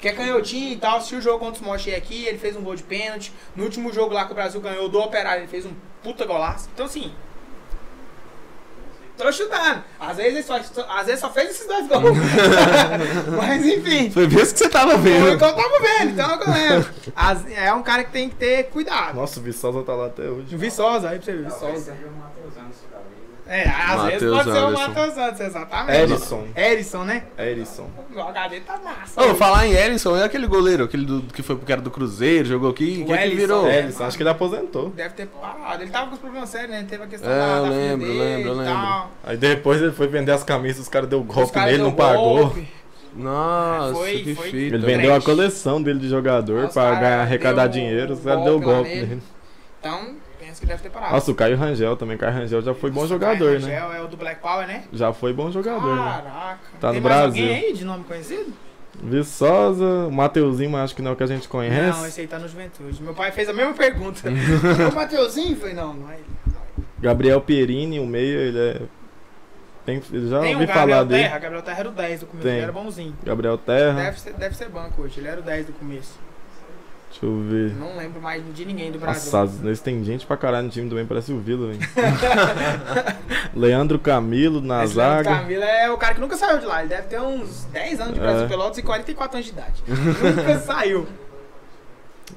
Que é canhotinho e tal. Assistiu o jogo contra os Mochi aqui, ele fez um gol de pênalti. No último jogo lá que o Brasil ganhou do Operário, ele fez um puta golaço. Então assim. Tô chutando. Às vezes, só, às vezes só fez esses dois gols. [laughs] Mas enfim. Foi isso que você tava Foi o vendo. que eu tava vendo, então é o eu lembro. As- é um cara que tem que ter cuidado. Nossa, o Viçosa tá lá até hoje. Viçosa, aí pra você ver, Viçosa. É, às vezes Matheus pode ser o Anderson. Matheus Santos, exatamente. Erisson. Erisson, né? Erisson. O HD tá massa. Ô, falar em Ellison, é aquele goleiro, aquele do, que foi pro cara do Cruzeiro, jogou aqui, O que, é que virou? é. Erisson, acho que ele aposentou. Deve ter parado. Ele tava com os problemas sérios, né? Teve a questão É, da, filha lembro, lembro, lembro. Aí depois ele foi vender as camisas, os caras deu golpe caras nele, deu não pagou. golpe. Nossa, Foi- que foi- fita. Ele vendeu a coleção dele de jogador Os pra cara ganhar, arrecadar dinheiro, os caras deu golpe nele. Então, penso que deve ter parado. Nossa, o Caio Rangel também. Caio Rangel já foi bom Nossa, jogador, Caio né? Rangel É o do Black Power, né? Já foi bom jogador, né? Caraca. Tá Tem no mais Brasil. alguém aí de nome conhecido? Viçosa, o Mateuzinho, mas acho que não é o que a gente conhece. Não, esse aí tá no Juventude. Meu pai fez a mesma pergunta. [laughs] o Mateuzinho? Falei, não, não é ele. Gabriel Pierini, o meia, ele é. Tem, já Tem um ouvi Gabriel falar dele. Terra. Gabriel Terra era o 10 do começo. Tem. Ele era bonzinho. Gabriel Terra. Deve ser, deve ser banco hoje. Ele era o 10 do começo. Deixa eu ver. Não lembro mais de ninguém do Brasil. Às vezes tem gente pra caralho no time também, parece o Vila, velho. [laughs] Leandro Camilo na Esse Leandro zaga. Camilo é o cara que nunca saiu de lá. Ele deve ter uns 10 anos de Brasil É. Pelotas e 44 anos de idade. nunca [laughs] saiu.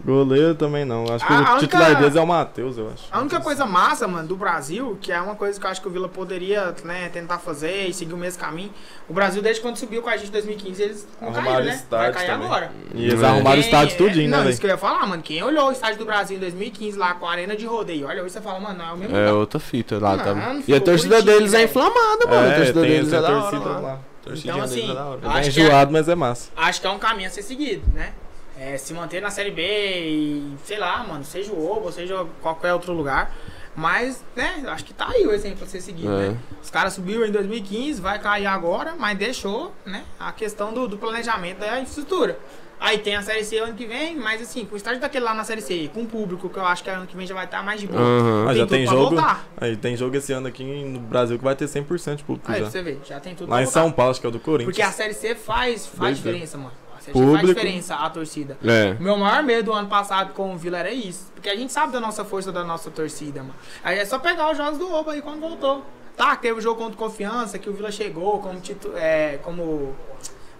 Goleiro também não. Acho que A- o a única- titular deles é o Matheus, eu acho. A única coisa massa, mano, do Brasil, que é uma coisa que eu acho que o Vila poderia né, tentar fazer e seguir o mesmo caminho. O Brasil, desde quando subiu com a gente em 2015, eles não Arrumaram caíram, né? Vai cair também. agora. E eles É. arrumaram o estádio tudinho, Não, né, isso velho? que eu ia falar, mano. Quem olhou o estádio do Brasil em 2015 lá com a arena de rodeio, olha, hoje você fala, mano, não é o mesmo. É não. outra fita lá, tá? Mano, E a torcida bonitinho, deles é inflamada, mano. a É, torcida tem deles é da hora torcida lá. lá. Então, assim, é. É enjoado, mas é massa. Acho que é um caminho a ser seguido, né? É, se manter na Série B e, sei lá, mano, seja o Obo, seja qualquer outro lugar. Mas, né, acho que tá aí o exemplo pra ser seguido, É. né? Os caras subiu em 2015, vai cair agora, mas deixou, né, a questão do, do planejamento da infraestrutura. Aí tem a Série C ano que vem, mas assim, com o estádio daquele lá na Série C, com o público, que eu acho que ano que vem já vai estar mais de boa. Ah, Tem já tem jogo. voltar. Aí tem jogo esse ano aqui no Brasil que vai ter 100% de público Aí já. você ver, já tem tudo Lá em voltar. São Paulo, acho que é o do Corinthians. Porque a Série C faz, faz diferença, mano. A Série C faz Público. diferença, a torcida. É. O meu maior medo do ano passado com o Vila era isso. Porque a gente sabe da nossa força, da nossa torcida, mano. Aí é só pegar os jogos do Oba aí quando voltou. Tá, teve o jogo contra Confiança, que o Vila chegou como, titu é, como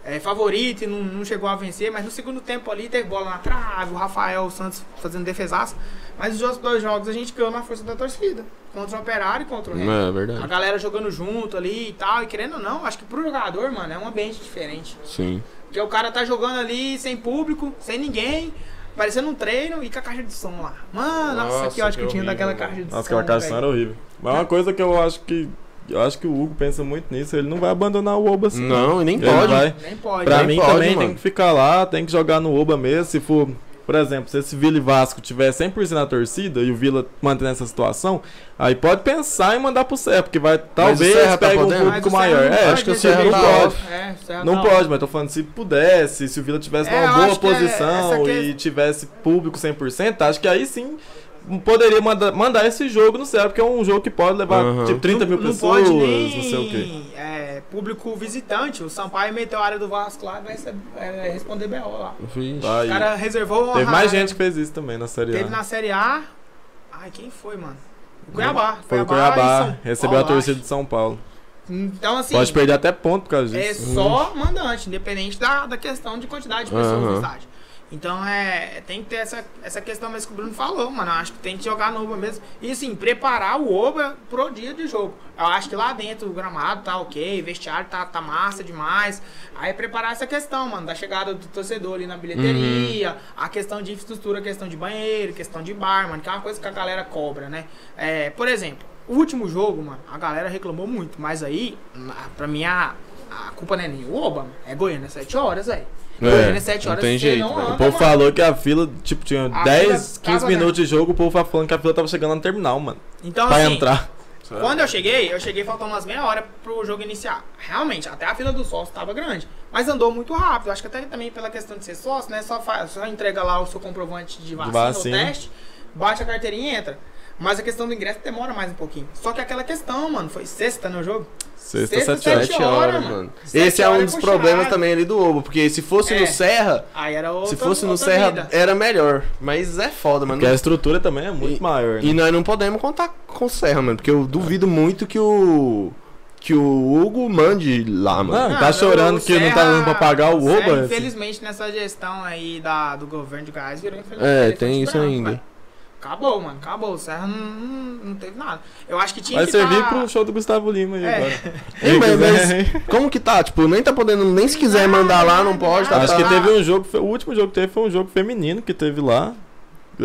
é, favorito e não, não chegou a vencer, mas no segundo tempo ali teve bola na trave, o Rafael Santos fazendo defesaço. Mas os outros dois jogos a gente ganhou na força da torcida. Contra o Operário e contra o Remo. É A verdade. galera jogando junto ali e tal. E querendo ou não, acho que pro jogador, mano, é um ambiente diferente. Sim. Porque o cara tá jogando ali sem público, sem ninguém, parecendo um treino e com a caixa de som lá. Mano, nossa, Nossa, que ódio que, que tinha horrível, daquela mano. caixa de Nossa, som. aquela caixa de som era horrível. Mas uma coisa que eu acho que. Eu acho que o Hugo pensa muito nisso, ele não vai abandonar o Oba assim. Não, e nem Ele pode. vai. Nem pode. Pra né? Nem mim pode, também mano. tem que ficar lá, tem que jogar no Oba mesmo. Se for, por exemplo, se esse Vila e Vasco tiver 100% na torcida e o Vila mantendo essa situação, aí pode pensar em mandar pro Serra, porque vai talvez Serra tá pegue um podendo? Mas público maior. É, acho que o desse Serra não pode. É, Não tá- pode, mas tô falando se pudesse, se o Vila tivesse É, uma boa é- posição que- e tivesse público 100%, acho que aí sim poderia mandar, mandar esse jogo no Serra, porque é um jogo que pode levar Aham. tipo 30 mil não, pessoas, pode não, nem, sei o quê. é, público visitante. O Sampaio meteu a área do Vasco lá e vai é, responder BO lá. Vixe. Aí, O cara reservou teve mais gente que fez isso também na Série A. Teve na Série A. Ai, quem foi, mano? O Cuiabá. Foi o Cuiabá, recebeu a torcida acho. de São Paulo. Então, assim. Pode perder até ponto por causa É disso. só mandante, independente da, da questão de quantidade de pessoas no Aham. estádio. Então é. Tem que ter essa, essa questão mesmo que o Bruno falou, mano. Eu acho que tem que jogar no Oba mesmo. E assim, preparar o Oba pro dia de jogo. Eu acho que lá dentro o gramado tá ok, o vestiário tá, tá massa demais. Aí preparar essa questão, mano, da chegada do torcedor ali na bilheteria, a questão de infraestrutura, questão de banheiro, questão de bar, mano, que é uma coisa que a galera cobra, né? É, por exemplo, o último jogo, mano, a galera reclamou muito, mas aí, pra mim, a, a culpa não é nem o Oba, mano, é Goiânia 7 horas, velho. É, Goiânia 7 não horas tem você jeito, não velho. O anda, povo mano. falou que a fila, tipo, tinha A 10, fila 15 tava, minutos né? de jogo, o povo falando que a fila tava chegando no terminal, mano. Então, pra assim, entrar. [laughs] Quando eu cheguei, eu cheguei faltando umas meia hora pro jogo iniciar. Realmente, até a fila do sócio tava grande. Mas andou muito rápido. Acho que até também pela questão de ser sócio, né? Só, faz, só entrega lá o seu comprovante de vacina, vacina. o teste, baixa a carteirinha e entra. Mas a questão do ingresso demora mais um pouquinho. Só que aquela questão, mano, foi sexta no jogo. Sexta, Sexta, 7 horas. sete 7 horas, mano. mano. Sete Esse é um dos puxado. problemas também ali do Obo, porque se fosse É. no Serra, Aí era outra se fosse no Serra vida. era melhor. Mas é foda, mano. Porque a estrutura também é muito E- maior, né? E nós não podemos contar com o Serra, mano, porque eu duvido muito que o que o Hugo mande lá, mano. Não, tá chorando que não tá dando pra pagar o Serra, Oba, assim. Infelizmente, nessa gestão aí da, do governo de Goiás, virou É, tem isso branco, ainda. Acabou, mano. Acabou. O Serra não, não, não teve nada. Eu acho que tinha Vai que servir tá... pro show do Gustavo Lima aí É. agora. [laughs] Ei, mas, mas como que tá? Tipo, nem tá podendo, nem se quiser mandar lá, não pode, tá? Acho tá- que teve um jogo, o último jogo que teve foi um jogo feminino que teve lá,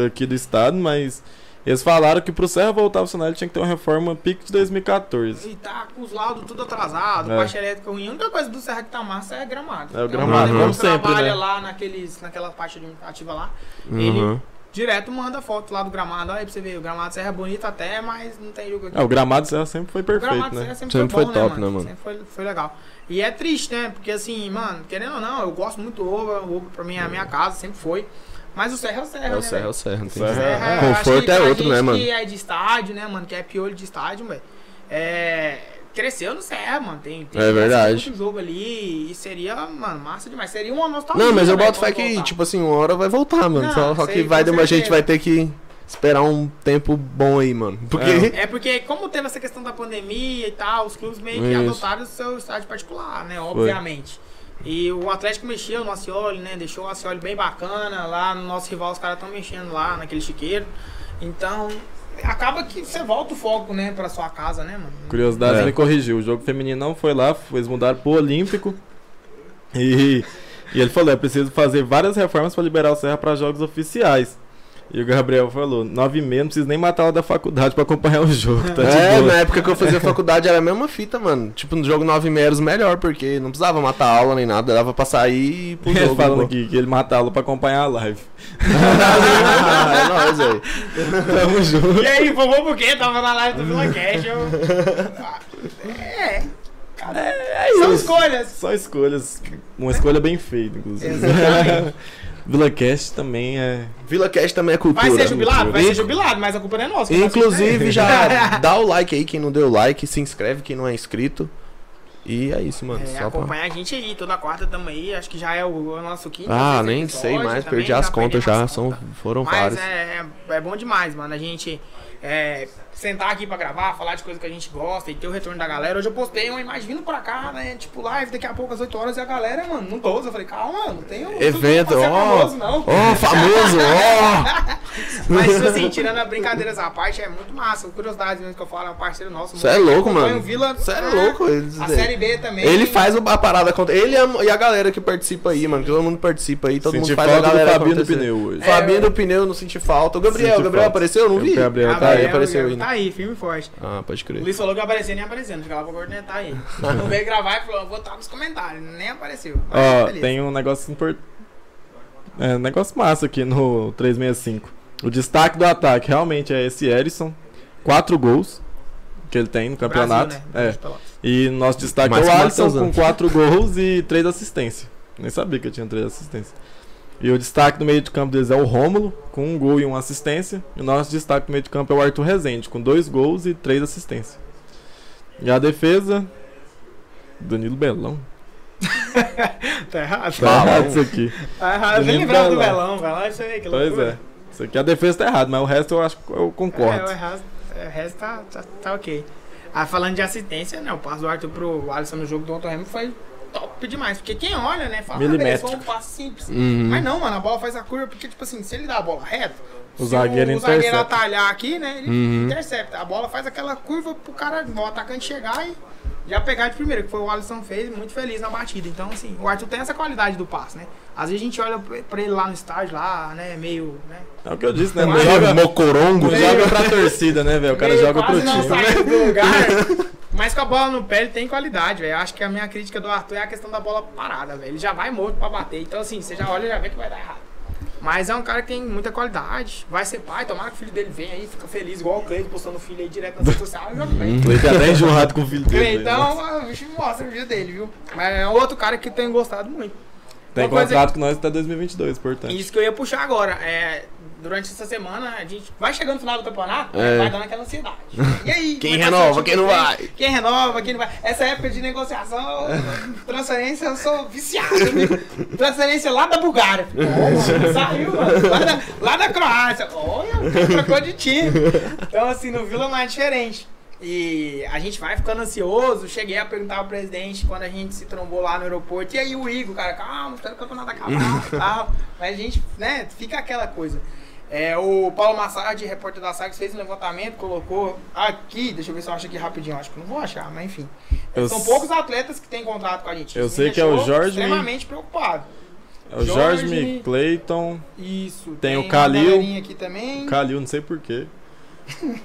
aqui do estado, mas eles falaram que pro Serra voltar a funcionar ele tinha que ter uma reforma pique de 2014. E tá com os laudos tudo atrasado, É. parte elétrica ruim. A única coisa do Serra que tá massa é gramado. É o Então, gramado, ele como sempre, trabalha né? lá naqueles, naquela parte administrativa lá. Uhum. Ele direto manda foto lá do gramado. Aí pra você ver, o gramado do Serra é bonito até, mas não tem jogo aqui. É, o gramado do Serra sempre foi O gramado perfeito, do né? Serra sempre, Sempre foi, foi bom, top, né, mano? Sempre foi, foi legal. E é triste, né? Porque assim, mano, querendo ou não, eu gosto muito do Oba. O Oba pra mim é a minha casa, sempre foi. Mas o Serra é o Serra, É né? o Serra, é o Serra, não tem Serra jeito. é- Serra, eu acho Conforto que é outro, gente né, mano? que é de estádio, né, mano? Que é piolho de estádio, velho. É. Cresceu no Serra, mano. Tem, tem É verdade. muito jogo ali e seria, mano, massa demais. Seria uma nostalgia. Não, mas eu boto fé que, tipo assim, uma hora vai voltar, mano. Não, só, só que sei, vai com demorar, a gente vai ter que esperar um tempo bom aí, mano. Porque. [laughs] É porque, como teve essa questão da pandemia e tal, os clubes meio que Isso. adotaram o seu estádio particular, né? Obviamente. E o Atlético mexeu no Acioli, né? Deixou o Acioli bem bacana. Lá no nosso rival, os caras estão mexendo lá naquele chiqueiro. Então, acaba que você volta o foco, né? Pra sua casa, né, mano? Curiosidade, É. ele corrigiu. O jogo feminino não foi lá, eles mudaram pro Olímpico. E, e ele falou: é preciso fazer várias reformas para liberar o Serra para jogos oficiais. E o Gabriel falou, 9 e meia, não precisa nem matar aula da faculdade pra acompanhar o jogo, tá é, na época que eu fazia faculdade era a mesma fita, mano. Tipo, no jogo 9 e meia era os melhor, porque não precisava matar aula nem nada, dava pra sair e pro Ele [laughs] jogo. falando pô. aqui que ele mata a aula pra acompanhar a live. [laughs] é nóis, velho. Tamo junto. E aí, vovô por quê? Tava na live do Vila Cash. Eu... É. Cara, são escolhas. Só escolhas. Uma escolha bem feita, inclusive. Exatamente. [laughs] Vila Cast também é. Vila Cash também é cultura. Vai ser jubilado? Vai ser jubilado, mas a culpa não é nossa. que nós Inclusive, já [laughs] dá o like aí, quem não deu like, se inscreve quem não é inscrito. E é isso, mano. É, só pra... acompanha a gente aí, toda quarta tamo aí. Acho que já é o, o nosso quinto. Ah, nem episódio sei mais, também, perdi as contas já, são, foram Mas vários. é, é, é bom demais, mano. A gente é, sentar aqui pra gravar, falar de coisa que a gente gosta e ter o retorno da galera. Hoje eu postei uma imagem vindo pra cá, né? Tipo, live daqui a pouco às 8 horas e a galera, mano, não todos. Eu falei, calma, não tem um. Evento, não ó. famoso, não. Ó, famoso, ó! [laughs] Mas, tipo assim, tirando a brincadeiras à parte, é muito massa. Curiosidade mesmo que eu falo, é um parceiro nosso. Você é louco, mano. Vila, Você é é, louco, eles- A Série B também. Ele faz a parada acontecer. Ele e a- e a galera que participa aí, mano. que Todo mundo participa aí, todo Senti mundo faz a galera Fabinho do pneu hoje. Fabinho É, do pneu, não senti falta. O Gabriel, o Gabriel falta. apareceu? Eu não vi. O Gabriel Ah, tá aí, apareceu aí, né? Tá aí, firme e forte. Ah, pode O crer. Luiz falou que ia aparecer, nem aparecendo. Ficava pra cornetar aí. [laughs] Não veio gravar e falou, vou estar nos comentários. Nem apareceu. Ó, beleza. tem um negócio importante. É, um negócio massa aqui no 365. O destaque do ataque realmente é esse Erisson. Quatro gols que ele tem no campeonato. Brasil, né? É. E nosso destaque Mais é o o Alisson com quatro gols e três assistências. Nem sabia que eu tinha três assistências. E o destaque do meio de campo deles é o Rômulo, com um gol e uma assistência. E o nosso destaque do meio de campo é o Arthur Rezende, com dois gols e três assistências. E a defesa. Danilo Belão. [laughs] Tá errado. Tá errado isso aqui. Tá errado. Eu nem lembrava do Belão. Belão, Belão, isso aí, que Pois loucura. é. Isso aqui a defesa tá errado, mas o resto eu acho que eu É, concordo. o resto, é, o resto tá, tá, tá ok. Ah, falando de assistência, né? O passo do Arthur pro Alisson no jogo do Ontem Remo foi top demais. Porque quem olha, né? Fala, ah, beleza, um passo simples. Uhum. Mas não, mano, a bola faz a curva, porque, tipo assim, se ele dá a bola reto, O se zagueiro o, o zagueiro atalhar aqui, né? Ele Uhum. intercepta. A bola faz aquela curva pro cara, o atacante chegar e já pegar de primeiro, que foi o Alisson fez, muito feliz na batida. Então, assim, o Arthur tem essa qualidade do passe, né? Às vezes a gente olha pra ele lá no estádio, lá, né, meio, né? É o que eu disse, né? Mas- joga, Mocorongo. não joga pra torcida, né, velho? O cara meio joga pro time. saiu do lugar. [laughs] Mas com a bola no pé ele tem qualidade, velho. Acho que a minha crítica do Arthur é a questão da bola parada, velho. Ele já vai morto pra bater. Então, assim, você já olha e já vê que vai dar errado. Mas é um cara que tem muita qualidade. Vai ser pai, tomara que o filho dele venha aí, fica feliz, igual o Cleide postando o filho aí direto na rede social. Joga bem. Ele tá até enjoado com o filho dele. Então, o bicho mostra o vídeo dele, viu? Mas é outro cara que tenho gostado muito. Tem Uma coisa- contrato com nós até 2022, portanto. Isso que eu ia puxar agora. É, durante essa semana, a gente vai chegando no final do campeonato, É. vai dando aquela ansiedade. [laughs] E aí? Quem é que renova, vai ser o quem não que vai? vem? Quem renova, quem não vai? Essa época de negociação, [laughs] transferência, eu sou viciado. Transferência lá da Bulgária. [laughs] Oh, saiu, mano. Lá da, lá da Croácia. Olha, trocou de time. Então, assim, no Vila não é diferente. E a gente vai ficando ansioso. Cheguei a perguntar ao presidente quando a gente se trombou lá no aeroporto. E aí o Igor, cara, calma, espera o campeonato acabar tal. Mas a gente, né, fica aquela coisa. É, o Paulo Massad, repórter da Sagres, fez um levantamento, colocou aqui, deixa eu ver se eu acho aqui rapidinho, acho que não vou achar, mas enfim. Eu São s- poucos atletas que têm contrato com a gente. Eu Isso sei que é o Jorge- extremamente preocupado. É o Jorge, Jorge- Clayton, Isso. Tem o uma Kalil. galerinha aqui também. Calil, não sei porquê. [laughs]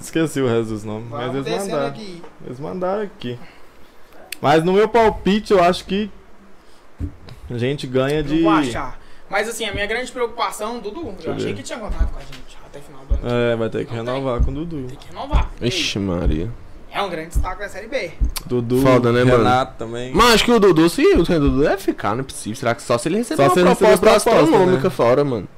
Esqueci o resto dos nomes, mas Vamos eles descendo mandaram. aqui. Eles mandaram aqui. Mas no meu palpite, eu acho que a gente ganha de. Não vou achar. Mas assim, a minha grande preocupação, Dudu, Deixa eu achei ver. que tinha contrato com a gente até final do ano. É, vai ter que Não renovar com o Dudu. Tem que renovar. Ixi, Maria. É um grande destaque da Série B. Dudu, Foda, né, mano? Renato também. Mas acho que o Dudu, se o Dudu deve ficar, não é possível. Será que só se ele receber Só uma se ele receber proposta, proposta, astronômica né? fora, mano?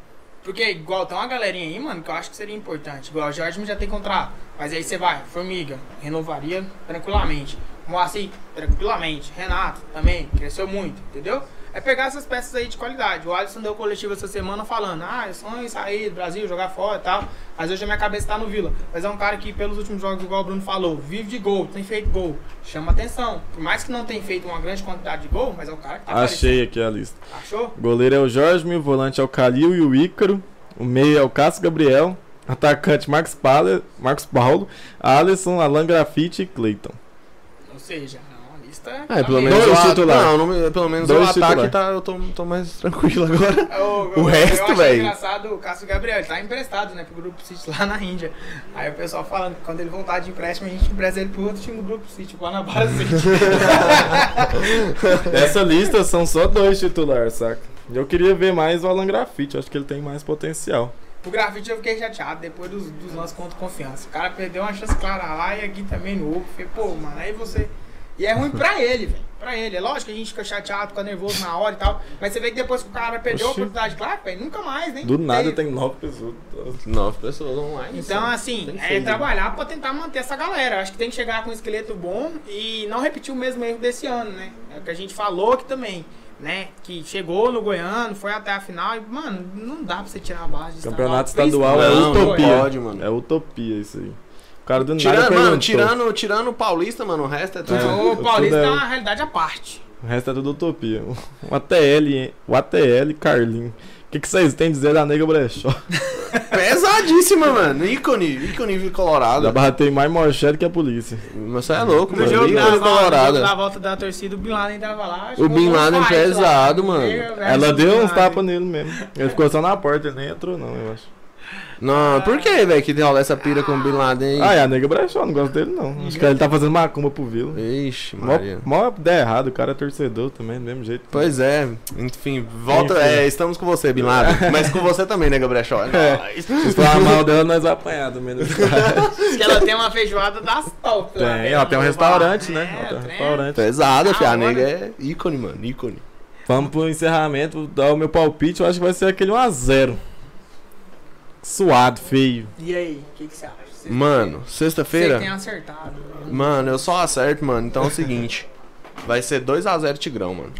Porque, igual, tem uma galerinha aí, mano, que eu acho que seria importante. Igual, o Jorge já tem contrato. Mas aí você vai, Formiga, renovaria tranquilamente. Moacir, tranquilamente. Renato, também, cresceu muito, entendeu? É pegar essas peças aí de qualidade. O Alisson deu coletivo essa semana falando, ah, é sonho sair do Brasil, jogar fora e tal. Mas hoje a minha cabeça tá no Vila. Mas é um cara que, pelos últimos jogos, igual o Bruno falou, vive de gol, tem feito gol. Chama atenção. Por mais que não tenha feito uma grande quantidade de gol, mas é um cara que tá Achei aqui a lista. aparecendo. Achou? O goleiro é o Jorge, o volante é o Calil e o Ícaro. O meio é o Cássio Gabriel. Atacante Marcos, Pala, Marcos Paulo, Alisson, Alan Grafite e Clayton. Ou seja, é Paulista. É, pelo menos, Dois o, a- titular. não, não, pelo menos Dois o ataque titular. tá, eu tô, tô mais [laughs] tranquilo agora. Eu- O eu- resto, eu achei velho. engraçado o Cássio Gabriel, ele tá emprestado, né, pro Grupo City lá na Índia. Aí o pessoal falando que quando ele voltar de empréstimo, a gente empresta ele pro outro time do Grupo City, o Guanabara City. [laughs] Dessa lista são só dois titulares, saca? Eu queria ver mais o Alan Grafite, acho que ele tem mais potencial. o grafite eu fiquei chateado depois dos, dos lances contra o confiança. O cara perdeu uma chance clara lá e aqui também no Oco. Falei, pô, mano, aí você. E é ruim pra ele, velho. Pra ele. É lógico que a gente fica chateado, fica nervoso na hora e tal. Mas você vê que depois que o cara perdeu a Oxi. oportunidade, claro, velho, nunca mais, nem. Do nada teve. tem nove pessoas. Nove pessoas online. Então, só. assim, Tem é né? trabalhar pra tentar manter essa galera. Acho que tem que chegar com um esqueleto bom e não repetir o mesmo erro desse ano, né? É o que a gente falou aqui também, né? Que chegou no Goiano, foi até a final e, mano, não dá pra você tirar a base. de Campeonato estadual, estadual é Não, não utopia. pode, mano. É utopia isso aí. O cara do nada Tirando, mano, perguntou. tirando, tirando o Paulista, mano, o resto é tudo. É. O Paulista tudo é- é uma realidade à parte. O resto é tudo utopia. O ATL, o ATL Carlinho. O que, que vocês têm a dizer da nega brechó? [laughs] Pesadíssima, mano. Ícone, ícone Já colorado. batei mais morchete que a polícia. Mas você é louco, No mano. jogo, da, da volta da torcida, o Bin Laden tava lá. O Bin Laden fight lá. pesado, mano. Ela deu uns tapas nele mesmo. Ele ficou só na porta, ele nem entrou não, eu acho. Não, por que, velho, que rola essa pira com o Bin Laden Ah, aí? é a nega brechó, não gosto dele não. Acho que ele tá fazendo macumba pro Vila. Ixi, Mó, Maria. mó ideia errada, o cara é torcedor também, do mesmo jeito. Pois é, enfim, volta. Enfim. É, estamos com você, Bin Laden. [laughs] Mas com você também, nega Brechó. É. Se falar mal dela, nós vamos apanhar também. né? Diz que ela tem uma feijoada das top. Tem, né? ela tem um No restaurante, né? Ela É, tem um restaurante. Pesada, Ah. A nega é ícone, mano. Ícone. Vamos pro encerramento, vou dar o meu palpite, eu acho que vai ser aquele 1x0. Suado, feio. E aí, o que, que você acha? Você- Mano, Você sexta-feira. tem acertado. Mano, eu só acerto, mano. Então é o seguinte. Vai ser 2x0 Tigrão, mano.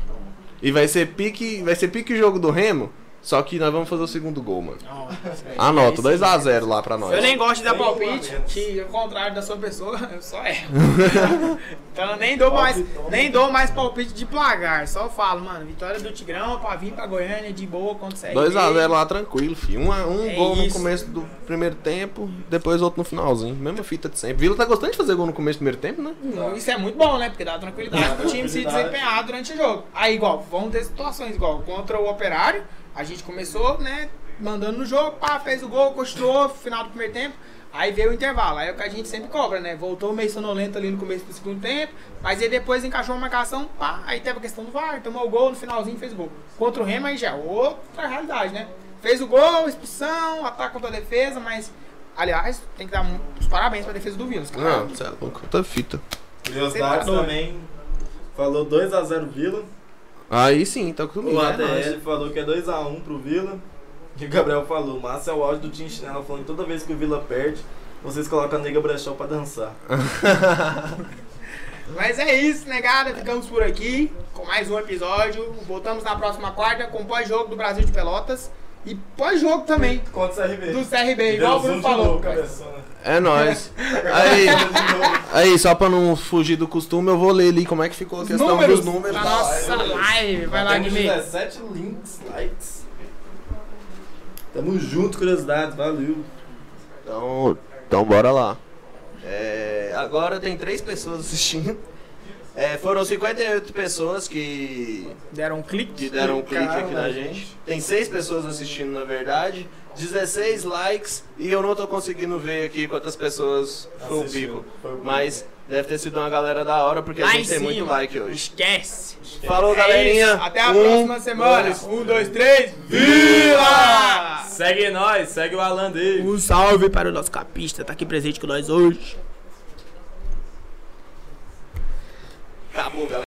E vai ser pique. Vai ser pique jogo do Remo. Só que nós vamos fazer o segundo gol, mano. Nossa, [laughs] Anota, aí sim. 2x0 lá pra nós. Eu nem gosto de dar palpite, que ao contrário da sua pessoa, [laughs] eu só erro. [laughs] então eu nem dou mais, nem dou mais palpite de plagar. Só falo, mano, vitória do Tigrão pra vir pra Goiânia de boa CRB. 2x0 lá tranquilo, filho. Um, a- um É gol no isso. começo do primeiro tempo, depois outro no finalzinho. Mesma fita de sempre. Vila tá gostando de fazer gol no começo do primeiro tempo, né? Não, Isso é muito bom, né? Porque dá tranquilidade pro time se desempenhar durante o jogo. Aí, igual, vamos ter situações igual contra o Operário. A gente começou, né? Mandando no jogo, pá, fez o gol, continuou, final do primeiro tempo. Aí veio o intervalo. Aí é o que a gente sempre cobra, né? Voltou meio sonolento ali no começo do segundo tempo. Mas aí depois encaixou uma marcação, pá. Aí teve a questão do VAR, tomou o gol no finalzinho fez o gol. Contra o Remo aí já é outra realidade, né? Fez o gol, expulsão, ataque contra a defesa, mas. Aliás, tem que dar os parabéns pra defesa do Vila. os caras- Não, você é louco. Outra fita. Tá doido. também. Falou 2x0 Vila. Aí sim, tá comigo. O é ATL nóis. falou que é 2x1 pro Vila. E o Gabriel falou, massa é o áudio do Tim Chinela falando que toda vez que o Vila perde, vocês colocam a nega brechó pra dançar. [laughs] Mas é isso, negada. Ficamos por aqui com mais um episódio. Voltamos na próxima quarta com pós-jogo do Brasil de Pelotas. E pós-jogo também Contra o CRB. do CRB, igual o Bruno falou. É nóis. [laughs] Aí, aí, só pra não fugir do costume, eu vou ler ali como é que ficou a questão números dos números. da nossa live. live. Vai lá, Guimê. 17 links, likes. Tamo junto, curiosidades, valeu. Então, então bora lá. É, agora tem três pessoas assistindo. É, foram 58 pessoas que, Deram um clique. que deram um clique aqui na Caramba. gente. Tem seis pessoas assistindo, na verdade. 16 likes e eu não tô conseguindo ver aqui quantas pessoas foi o pico. Mas deve ter sido uma galera da hora porque a Lá em gente tem muito cima. like hoje. Esquece. Falou, É galerinha. isso. Até a Um, próxima semana. dois, Um, dois, três. Vila! Segue nós, segue o Alan dele. Um salve para o nosso capista. Tá aqui presente com nós hoje. Acabou, galera.